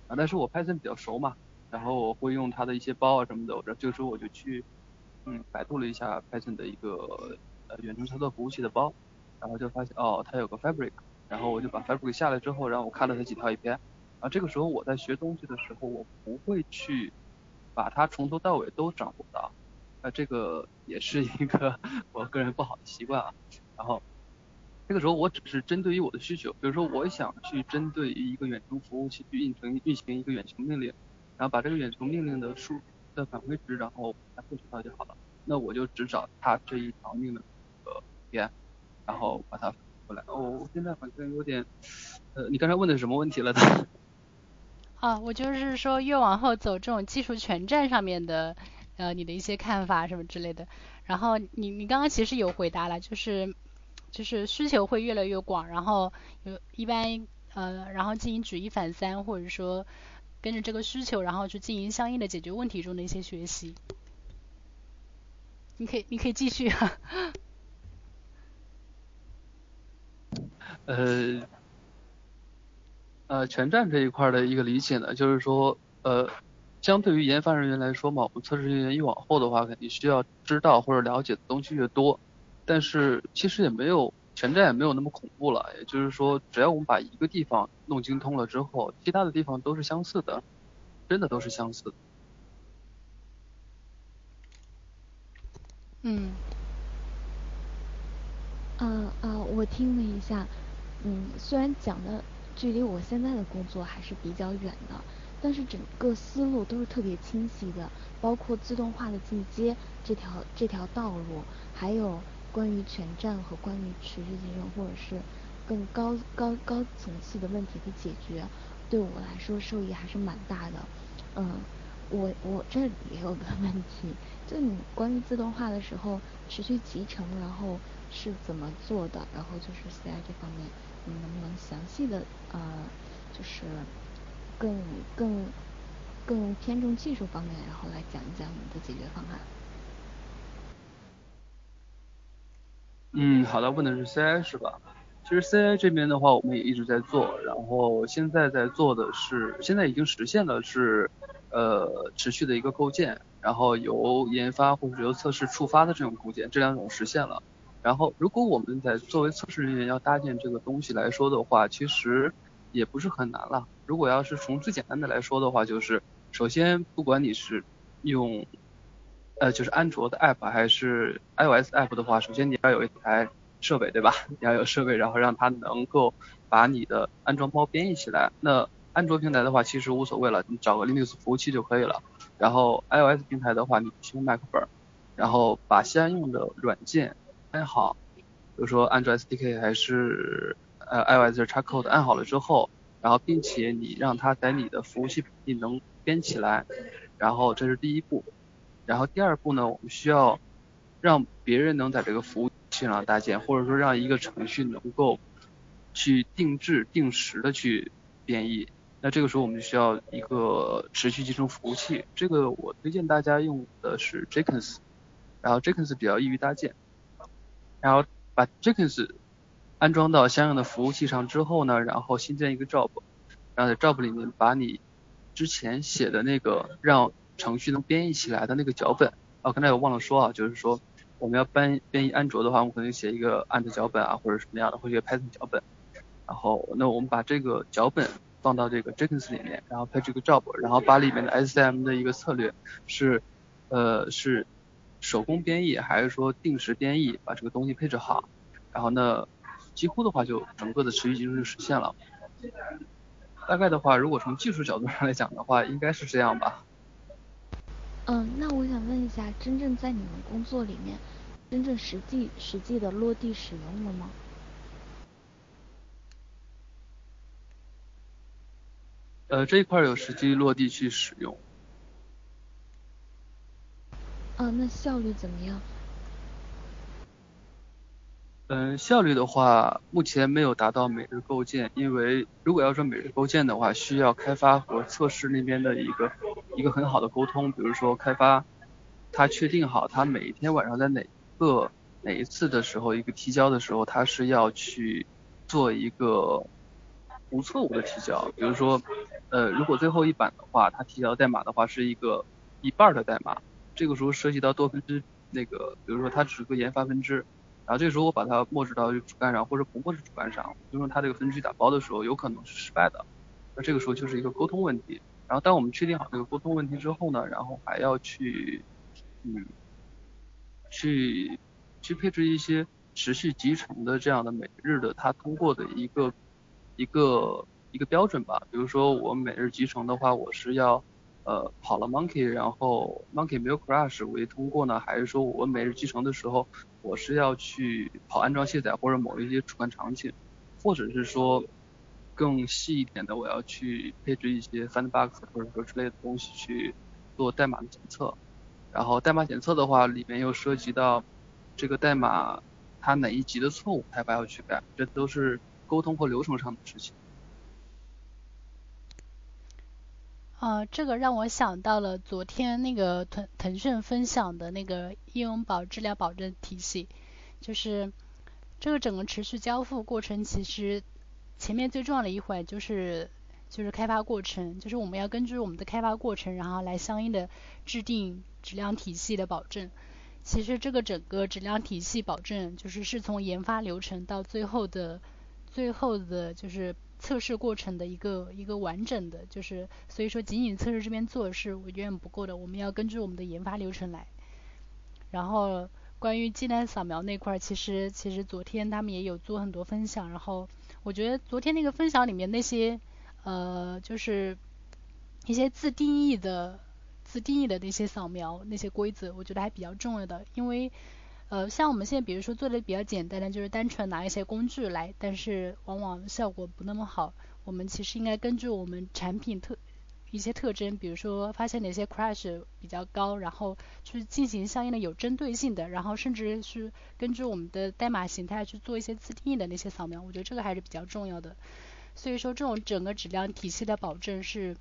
Speaker 4: 啊，但是我 Python 比较熟嘛，然后我会用它的一些包啊什么的，我这这个时候我就去，嗯，百度了一下 Python 的一个呃远程操作服务器的包，然后就发现哦，它有个 Fabric，然后我就把 Fabric 下来之后，然后我看了它几条影片，啊，这个时候我在学东西的时候，我不会去。把它从头到尾都掌握到，那这个也是一个 我个人不好的习惯啊。然后这个时候我只是针对于我的需求，比如说我想去针对于一个远程服务器去运行运行一个远程命令，然后把这个远程命令的数的返回值，然后来获取到就好了。那我就只找它这一条命令的边，然后把它返回来。哦，我现在好像有点，呃，你刚才问的是什么问题了？
Speaker 2: 啊，我就是说越往后走，这种技术全站上面的，呃，你的一些看法什么之类的。然后你你刚刚其实有回答了，就是就是需求会越来越广，然后有一般呃，然后进行举一反三，或者说跟着这个需求，然后去进行相应的解决问题中的一些学习。你可以你可以继续。
Speaker 4: 呃，呃，全站这一块的一个理解呢，就是说，呃，相对于研发人员来说嘛，我们测试人员越往后的话，肯定需要知道或者了解的东西越多，但是其实也没有全站也没有那么恐怖了，也就是说，只要我们把一个地方弄精通了之后，其他的地方都是相似的，真的都是相似。
Speaker 2: 嗯。
Speaker 3: 啊啊，我听了一下，嗯，虽然讲的距离我现在的工作还是比较远的，但是整个思路都是特别清晰的，包括自动化的进阶这条这条道路，还有关于全站和关于持续集成或者是更高高高层次的问题的解决，对我来说受益还是蛮大的。嗯，我我这里也有个问题，就你关于自动化的时候持续集成，然后。是怎么做的？然后就是 CI 这方面，你能不能详细的呃，就是更更更偏重技术方面，然后来讲一讲你的解决方案？
Speaker 4: 嗯，好的，问的是 CI 是吧？其实 CI 这边的话，我们也一直在做，然后现在在做的是，现在已经实现了是呃持续的一个构建，然后由研发或者由测试触发的这种构建，这两种实现了。然后，如果我们在作为测试人员要搭建这个东西来说的话，其实也不是很难了。如果要是从最简单的来说的话，就是首先不管你是用呃就是安卓的 app 还是 iOS app 的话，首先你要有一台设备，对吧？你要有设备，然后让它能够把你的安装包编译起来。那安卓平台的话，其实无所谓了，你找个 Linux 服务器就可以了。然后 iOS 平台的话，你用 Mac 本，然后把相应的软件。安好，比如说安卓 SDK 还是呃 iOS 的 Xcode 安好了之后，然后并且你让它在你的服务器你能编起来，然后这是第一步，然后第二步呢，我们需要让别人能在这个服务器上搭建，或者说让一个程序能够去定制定时的去编译，那这个时候我们就需要一个持续集成服务器，这个我推荐大家用的是 Jenkins，然后 Jenkins 比较易于搭建。然后把 Jenkins 安装到相应的服务器上之后呢，然后新建一个 job，然后在 job 里面把你之前写的那个让程序能编译起来的那个脚本，哦，刚才我忘了说啊，就是说我们要编编译安卓的话，我们可能写一个 and 脚本啊，或者什么样的，或者 Python 脚本，然后那我们把这个脚本放到这个 Jenkins 里面，然后配置个 job，然后把里面的 SCM 的一个策略是呃是。手工编译还是说定时编译，把这个东西配置好，然后呢，几乎的话就整个的持续集成就实现了。大概的话，如果从技术角度上来讲的话，应该是这样吧。
Speaker 3: 嗯，那我想问一下，真正在你们工作里面，真正实际实际的落地使用了吗？
Speaker 4: 呃，这一块有实际落地去使用。
Speaker 3: 啊，那效率怎么样？
Speaker 4: 嗯，效率的话，目前没有达到每日构建，因为如果要说每日构建的话，需要开发和测试那边的一个一个很好的沟通。比如说开发，他确定好他每一天晚上在哪个哪一次的时候，一个提交的时候，他是要去做一个无错误的提交。比如说，呃，如果最后一版的话，他提交代码的话是一个一半的代码。这个时候涉及到多分支，那个比如说它只是个研发分支，然后这个时候我把它默指到主干上或者不默指主干上，就说它这个分支打包的时候有可能是失败的，那这个时候就是一个沟通问题。然后当我们确定好这个沟通问题之后呢，然后还要去，嗯，去去配置一些持续集成的这样的每日的它通过的一个一个一个标准吧。比如说我每日集成的话，我是要。呃，跑了 Monkey，然后 Monkey 没有 crash，我也通过呢？还是说我每日集成的时候，我是要去跑安装卸载或者某一些主观场景，或者是说更细一点的，我要去配置一些 Sandbox 或者说之类的东西去做代码的检测。然后代码检测的话，里面又涉及到这个代码它哪一级的错误，开发要去改，这都是沟通或流程上的事情。
Speaker 2: 呃，这个让我想到了昨天那个腾腾讯分享的那个应用宝质量保证体系，就是这个整个持续交付过程，其实前面最重要的一环就是就是开发过程，就是我们要根据我们的开发过程，然后来相应的制定质量体系的保证。其实这个整个质量体系保证，就是是从研发流程到最后的最后的，就是测试过程的一个一个完整的，就是所以说仅仅测试这边做是远远不够的，我们要根据我们的研发流程来。然后关于静态扫描那块，其实其实昨天他们也有做很多分享，然后我觉得昨天那个分享里面那些呃就是一些自定义的。自定义的那些扫描那些规则，我觉得还比较重要的，因为呃像我们现在比如说做的比较简单的，就是单纯拿一些工具来，但是往往效果不那么好。我们其实应该根据我们产品特一些特征，比如说发现哪些 crash 比较高，然后去进行相应的有针对性的，然后甚至是根据我们的代码形态去做一些自定义的那些扫描，我觉得这个还是比较重要的。所以说这种整个质量体系的保证是。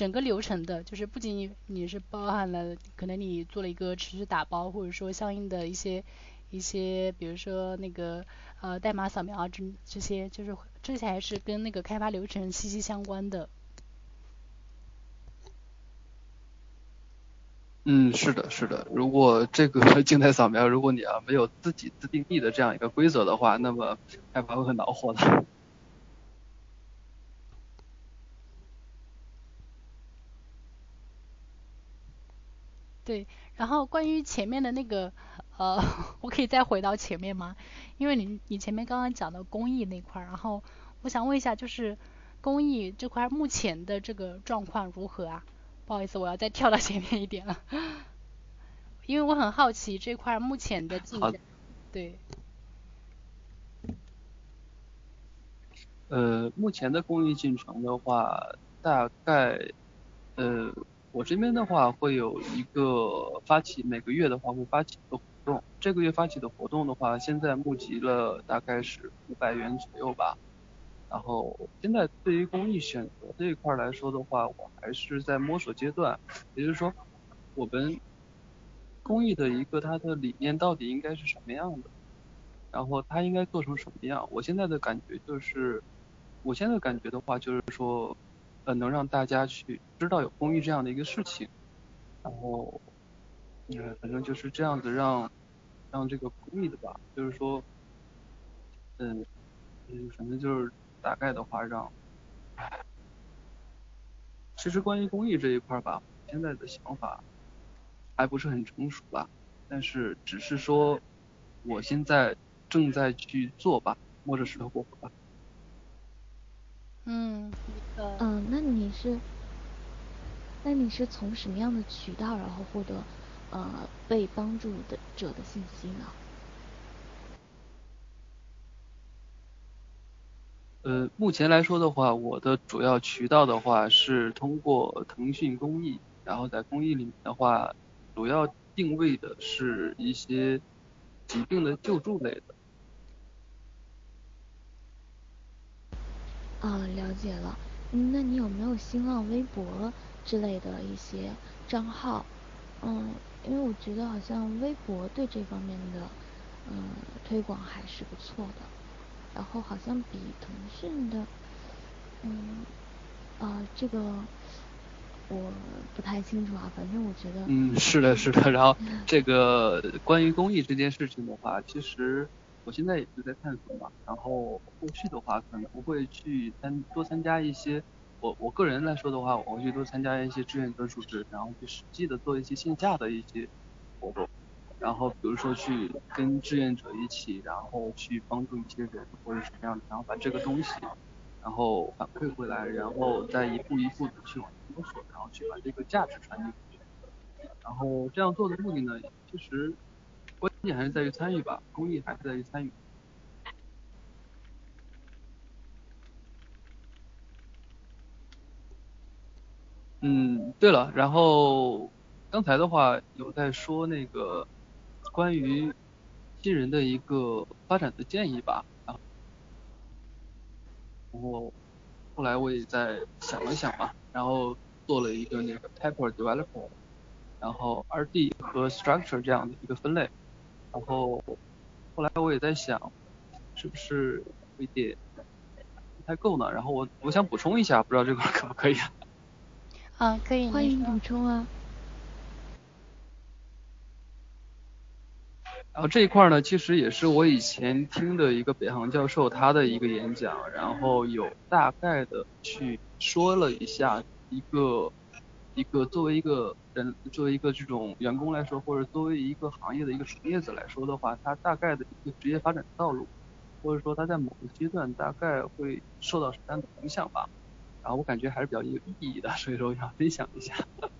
Speaker 2: 整个流程的，就是不仅你是包含了，可能你做了一个持续打包，或者说相应的一些一些，比如说那个呃代码扫描啊这这些，就是这些还是跟那个开发流程息息相关的。
Speaker 4: 嗯，是的，是的。如果这个 静态扫描，如果你要没有自己自定义的这样一个规则的话，那么开发会很恼火的。
Speaker 2: 对，然后关于前面的那个，呃，我可以再回到前面吗？因为你你前面刚刚讲到公益那块儿，然后我想问一下，就是公益这块目前的这个状况如何啊？不好意思，我要再跳到前面一点了，因为我很好奇这块目前的进展。对。
Speaker 4: 呃，目前的公益进程的话，大概，呃。我这边的话会有一个发起，每个月的话会发起一个活动。这个月发起的活动的话，现在募集了大概是五百元左右吧。然后现在对于公益选择这一块来说的话，我还是在摸索阶段。也就是说，我们公益的一个它的理念到底应该是什么样的，然后它应该做成什么样？我现在的感觉就是，我现在感觉的话就是说。呃，能让大家去知道有公益这样的一个事情，然后，呃，反正就是这样子让，让这个公益的吧，就是说，嗯，嗯，反正就是大概的话让，其实关于公益这一块吧，现在的想法还不是很成熟吧，但是只是说，我现在正在去做吧，摸着石头过河吧。
Speaker 2: 嗯，
Speaker 3: 嗯，那你是，那你是从什么样的渠道然后获得呃被帮助的者的信息呢？
Speaker 4: 呃，目前来说的话，我的主要渠道的话是通过腾讯公益，然后在公益里面的话，主要定位的是一些疾病的救助类的。
Speaker 3: 啊，了解了。那你有没有新浪微博之类的一些账号？嗯，因为我觉得好像微博对这方面的嗯推广还是不错的。然后好像比腾讯的，嗯，啊，这个我不太清楚啊。反正我觉得。
Speaker 4: 嗯，是的，是的。然后这个关于公益这件事情的话，其实。我现在也是在探索嘛，然后后续的话可能会去参多参加一些，我我个人来说的话，我会去多参加一些志愿者组织，然后去实际的做一些线下的一些活动，然后比如说去跟志愿者一起，然后去帮助一些人或者什么样的，然后把这个东西，然后反馈回来，然后再一步一步的去摸索，然后去把这个价值传递出去，然后这样做的目的呢，其实。关键还是在于参与吧，公益还是在于参与。嗯，对了，然后刚才的话有在说那个关于新人的一个发展的建议吧，然后后来我也在想了想嘛，然后做了一个那个 type developer，然后二 D 和 structure 这样的一个分类。然后后来我也在想，是不是有一点不太够呢？然后我我想补充一下，不知道这块可不可以？
Speaker 2: 啊，可以，
Speaker 3: 欢迎补充啊。
Speaker 4: 然后这一块呢，其实也是我以前听的一个北航教授他的一个演讲，然后有大概的去说了一下一个一个作为一个人作为一个这种员工来说，或者作为一个行业的一个从业者来说的话，他大概的一个职业发展道路，或者说他在某个阶段大概会受到什么样的影响吧。然后我感觉还是比较有意义的，所以说我想分享一下。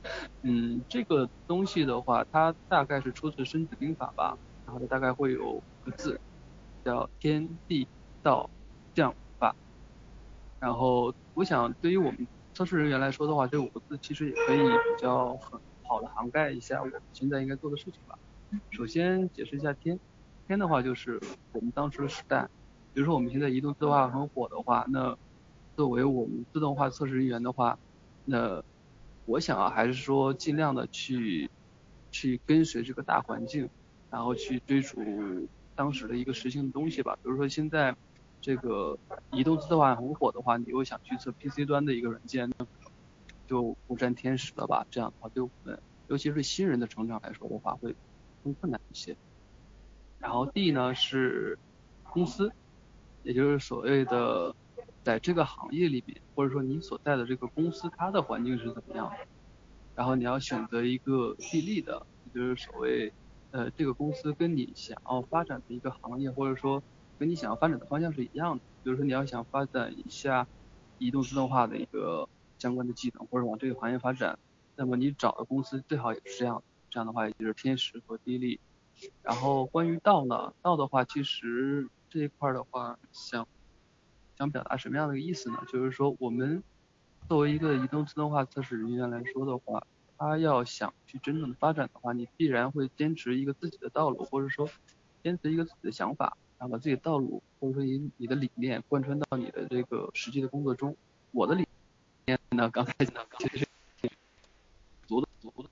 Speaker 4: 嗯，这个东西的话，它大概是出自《孙子兵法》吧。然后它大概会有五个字，叫天地道将法。然后我想对于我们测试人员来说的话，这五个字其实也可以比较很好的涵盖一下我们现在应该做的事情吧。首先解释一下天，天的话就是我们当时的时代。比如说我们现在移动自动化很火的话，那作为我们自动化测试人员的话，那我想啊还是说尽量的去去跟随这个大环境。然后去追逐当时的一个实行的东西吧，比如说现在这个移动自动化很火的话，你又想去测 PC 端的一个软件，就不占天时了吧？这样的话对我们，尤其是新人的成长来说的话，会更困难一些。然后 D 呢是公司，也就是所谓的在这个行业里面，或者说你所在的这个公司它的环境是怎么样的，然后你要选择一个地利的，也就是所谓。呃，这个公司跟你想要发展的一个行业，或者说跟你想要发展的方向是一样的。比如说你要想发展一下移动自动化的一个相关的技能，或者往这个行业发展，那么你找的公司最好也是这样。这样的话也就是天时和地利。然后关于道呢，道的话其实这一块的话，想想表达什么样的意思呢？就是说我们作为一个移动自动化测试人员来说的话。他要想去真正的发展的话，你必然会坚持一个自己的道路，或者说坚持一个自己的想法，然后把自己的道路或者说以你的理念贯穿到你的这个实际的工作中。我的理念呢，刚才呢，其实足的足的，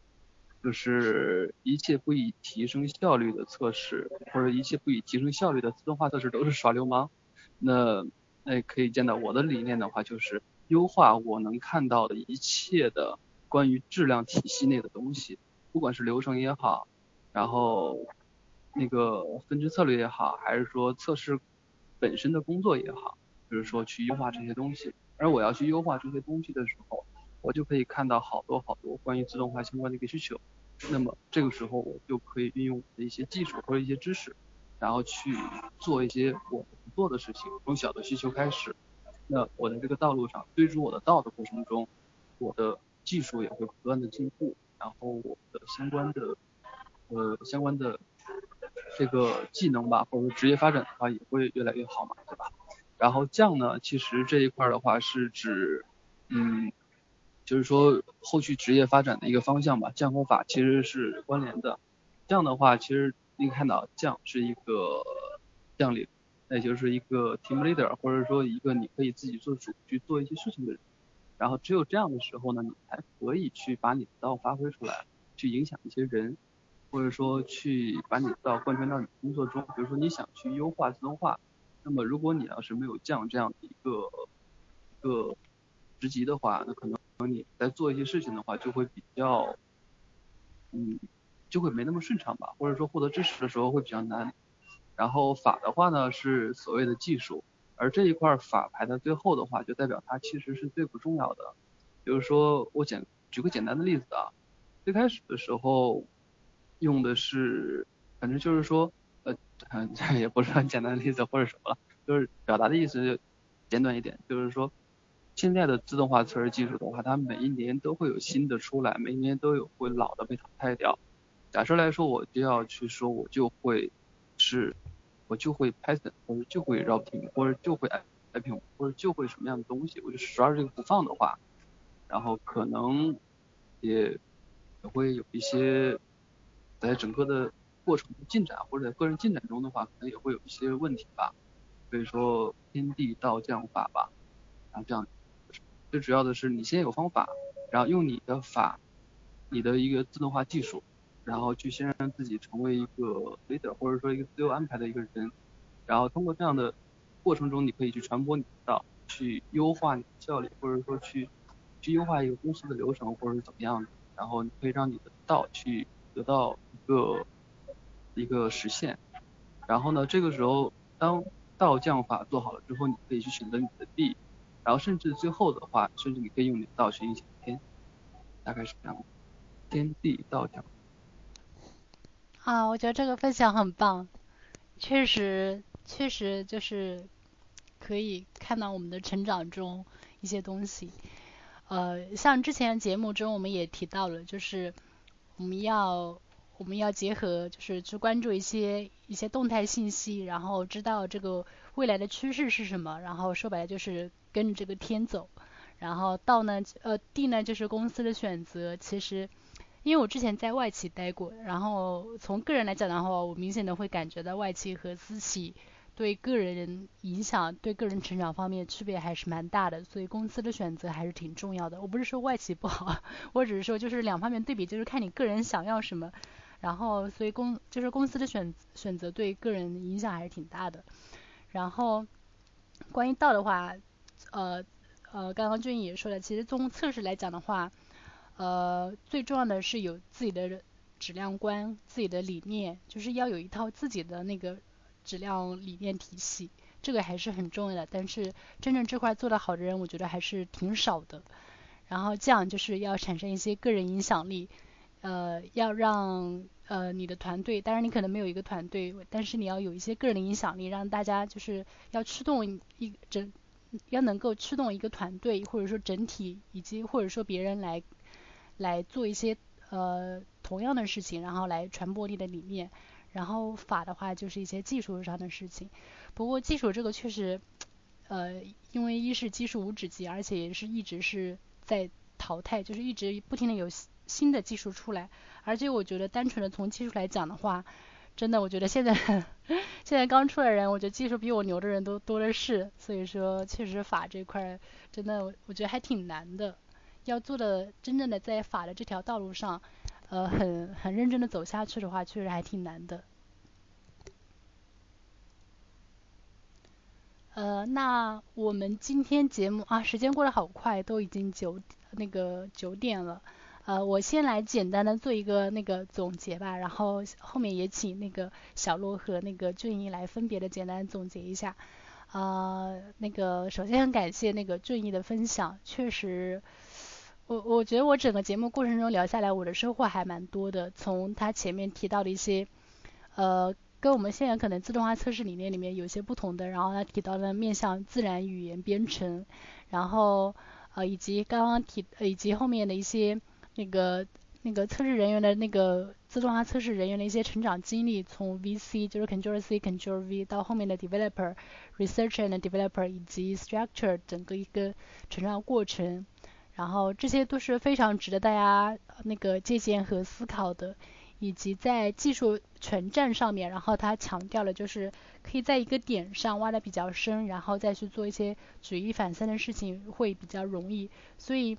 Speaker 4: 就是一切不以提升效率的测试，或者一切不以提升效率的自动化测试都是耍流氓。那那可以见到我的理念的话，就是优化我能看到的一切的。关于质量体系内的东西，不管是流程也好，然后那个分支策略也好，还是说测试本身的工作也好，就是说去优化这些东西。而我要去优化这些东西的时候，我就可以看到好多好多关于自动化相关的一个需求。那么这个时候我就可以运用我的一些技术或者一些知识，然后去做一些我不做的事情，从小的需求开始。那我在这个道路上追逐我的道的过程中，我的。技术也会不断的进步，然后我的相关的呃相关的这个技能吧，或者说职业发展的话也会越来越好嘛，对吧？然后降呢，其实这一块的话是指嗯，就是说后续职业发展的一个方向吧，降和法其实是关联的。降的话，其实你看到降是一个将领，那就是一个 team leader，或者说一个你可以自己做主去做一些事情的人。然后只有这样的时候呢，你才可以去把你的道发挥出来，去影响一些人，或者说去把你到贯穿到你工作中。比如说你想去优化自动化，那么如果你要是没有降这样的一个一个职级的话，那可能你在做一些事情的话就会比较，嗯，就会没那么顺畅吧，或者说获得支持的时候会比较难。然后法的话呢是所谓的技术。而这一块法排在最后的话，就代表它其实是最不重要的。比如说，我简举个简单的例子啊，最开始的时候用的是，反正就是说，呃，这也不是很简单的例子或者什么了，就是表达的意思简短一点，就是说，现在的自动化测试技术的话，它每一年都会有新的出来，每一年都有会老的被淘汰掉。假设来说，我就要去说，我就会是。我就会 Python，或者就会 routing，或者就会 IP，或者就会什么样的东西，我就抓着这个不放的话，然后可能也也会有一些在整个的过程进展或者在个人进展中的话，可能也会有一些问题吧。所以说天地道将法吧，然后这样最主要的是你先有方法，然后用你的法，你的一个自动化技术。然后去先让自己成为一个 leader，或者说一个自由安排的一个人，然后通过这样的过程中，你可以去传播你的道，去优化你的效率，或者说去去优化一个公司的流程，或者是怎么样的，然后你可以让你的道去得到一个一个实现。然后呢，这个时候当道降法做好了之后，你可以去选择你的地，然后甚至最后的话，甚至你可以用你的道去影响天，大概是这样。天地道降。
Speaker 2: 啊，我觉得这个分享很棒，确实，确实就是可以看到我们的成长中一些东西。呃，像之前节目中我们也提到了，就是我们要我们要结合，就是去关注一些一些动态信息，然后知道这个未来的趋势是什么，然后说白了就是跟着这个天走。然后道呢，呃，地呢就是公司的选择，其实。因为我之前在外企待过，然后从个人来讲的话，我明显的会感觉到外企和私企对个人影响、对个人成长方面区别还是蛮大的，所以公司的选择还是挺重要的。我不是说外企不好，我只是说就是两方面对比，就是看你个人想要什么，然后所以公就是公司的选选择对个人影响还是挺大的。然后关于道的话，呃呃，刚刚俊也说了，其实从测试来讲的话。呃，最重要的是有自己的质量观、自己的理念，就是要有一套自己的那个质量理念体系，这个还是很重要的。但是真正这块做得好的人，我觉得还是挺少的。然后这样就是要产生一些个人影响力，呃，要让呃你的团队，当然你可能没有一个团队，但是你要有一些个人的影响力，让大家就是要驱动一整，要能够驱动一个团队，或者说整体，以及或者说别人来。来做一些呃同样的事情，然后来传播你的理念。然后法的话就是一些技术上的事情。不过技术这个确实，呃，因为一是技术无止境，而且也是一直是在淘汰，就是一直不停的有新的技术出来。而且我觉得单纯的从技术来讲的话，真的我觉得现在 现在刚出来的人，我觉得技术比我牛的人都多的是。所以说确实法这块真的我觉得还挺难的。要做的真正的在法的这条道路上，呃，很很认真的走下去的话，确实还挺难的。呃，那我们今天节目啊，时间过得好快，都已经九那个九点了。呃，我先来简单的做一个那个总结吧，然后后面也请那个小洛和那个俊逸来分别的简单总结一下。啊，那个首先很感谢那个俊逸的分享，确实。我我觉得我整个节目过程中聊下来，我的收获还蛮多的。从他前面提到的一些，呃，跟我们现在可能自动化测试理念里面有些不同的，然后他提到的面向自然语言编程，然后呃以及刚刚提以及后面的一些那个那个测试人员的那个自动化测试人员的一些成长经历，从 VC 就是 Control C Control V 到后面的 Developer Researcher and Developer 以及 Structure 整个一个成长过程。然后这些都是非常值得大家那个借鉴和思考的，以及在技术全站上面，然后他强调了就是可以在一个点上挖的比较深，然后再去做一些举一反三的事情会比较容易。所以，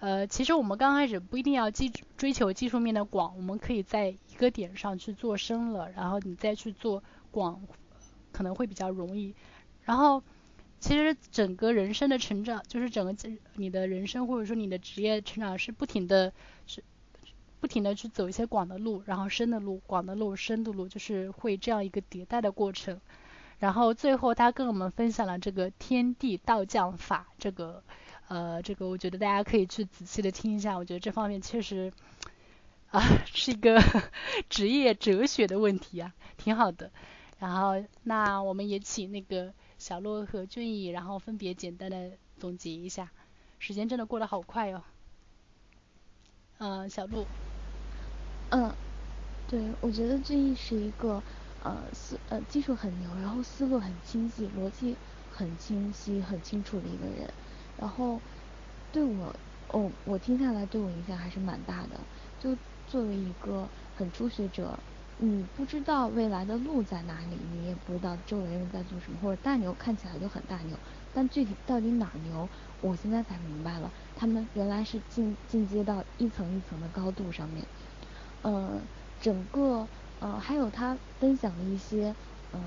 Speaker 2: 呃，其实我们刚开始不一定要技追求技术面的广，我们可以在一个点上去做深了，然后你再去做广，可能会比较容易。然后。其实整个人生的成长，就是整个你的人生或者说你的职业成长是不停的，是不停的去走一些广的路，然后深的路，广的路，深的路，就是会这样一个迭代的过程。然后最后他跟我们分享了这个天地道将法，这个呃这个我觉得大家可以去仔细的听一下，我觉得这方面确实啊是一个 职业哲学的问题啊，挺好的。然后那我们也请那个。小洛和俊逸，然后分别简单的总结一下，时间真的过得好快哦。嗯，小鹿。
Speaker 3: 嗯，对，我觉得俊逸是一个呃思呃技术很牛，然后思路很清晰，逻辑很清晰很清楚的一个人。然后对我，哦，我听下来对我影响还是蛮大的。就作为一个很初学者。你不知道未来的路在哪里，你也不知道周围人在做什么，或者大牛看起来就很大牛，但具体到底哪牛，我现在才明白了，他们原来是进进阶到一层一层的高度上面。呃，整个呃还有他分享的一些嗯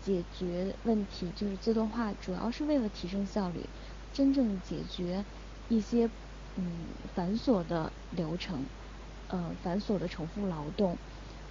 Speaker 3: 解决问题，就是自动化主要是为了提升效率，真正解决一些嗯繁琐的流程，呃繁琐的重复劳动。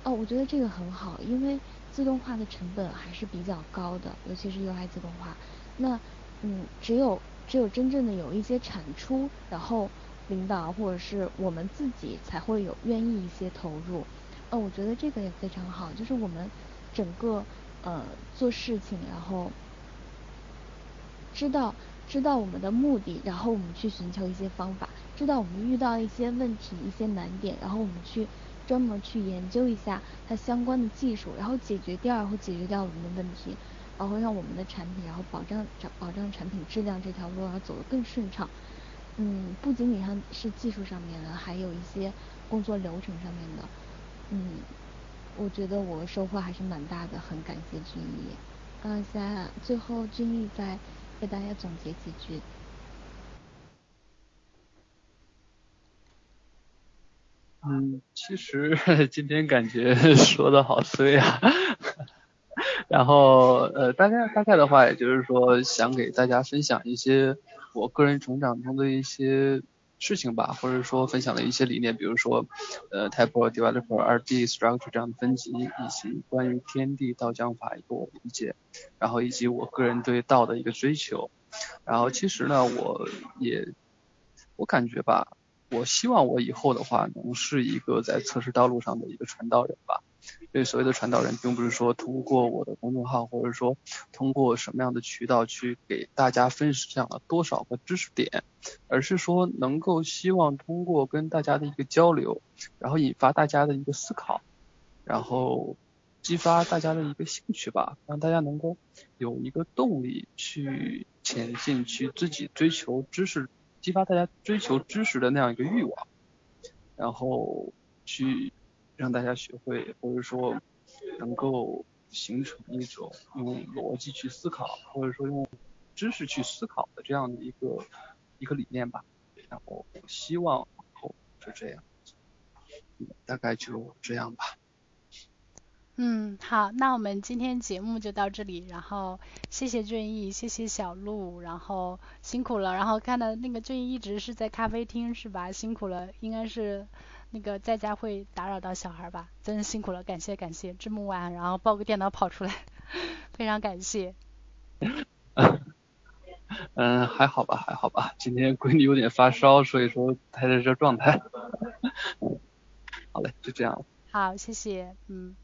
Speaker 3: 哦，我觉得这个很好，因为自动化的成本还是比较高的，尤其是 UI 自动化。那嗯，只有只有真正的有一些产出，然后领导或者是我们自己才会有愿意一些投入。哦，我觉得这个也非常好，就是我们整个呃做事情，然后知道知道我们的目的，然后我们去寻求一些方法，知道我们遇到一些问题、一些难点，然后我们去专门去研究一下它相关的技术，然后解决掉或解决掉我们的问题，然后让我们的产品，然后保障保障产品质量这条路要走得更顺畅。嗯，不仅仅上是技术上面的，还有一些工作流程上面的。嗯，我觉得我收获还是蛮大的，很感谢君毅。嗯，在最后君毅在给大家总结几句。
Speaker 4: 嗯，其实 今天感觉 说的好碎啊。然后呃，大概大概的话，也就是说想给大家分享一些我个人成长中的一些。事情吧，或者说分享了一些理念，比如说，呃，Type Developer、二 D Structure 这样的分级，以及关于天地道将法一个我理解，然后以及我个人对道的一个追求，然后其实呢，我也，我感觉吧，我希望我以后的话能是一个在测试道路上的一个传道人吧。对所谓的传导人，并不是说通过我的公众号，或者说通过什么样的渠道去给大家分享了多少个知识点，而是说能够希望通过跟大家的一个交流，然后引发大家的一个思考，然后激发大家的一个兴趣吧，让大家能够有一个动力去前进，去自己追求知识，激发大家追求知识的那样一个欲望，然后去。让大家学会，或者说能够形成一种用逻辑去思考，或者说用知识去思考的这样的一个一个理念吧。然后希望后就这样，大概就这样吧。
Speaker 2: 嗯，好，那我们今天节目就到这里。然后谢谢俊逸，谢谢小鹿，然后辛苦了。然后看到那个俊逸一直是在咖啡厅是吧？辛苦了，应该是。那个在家会打扰到小孩吧，真是辛苦了，感谢感谢，这么晚然后抱个电脑跑出来，非常感谢。
Speaker 4: 嗯，还好吧还好吧，今天闺女有点发烧，所以说她在这状态。好嘞，就这样。
Speaker 2: 好，谢谢，嗯。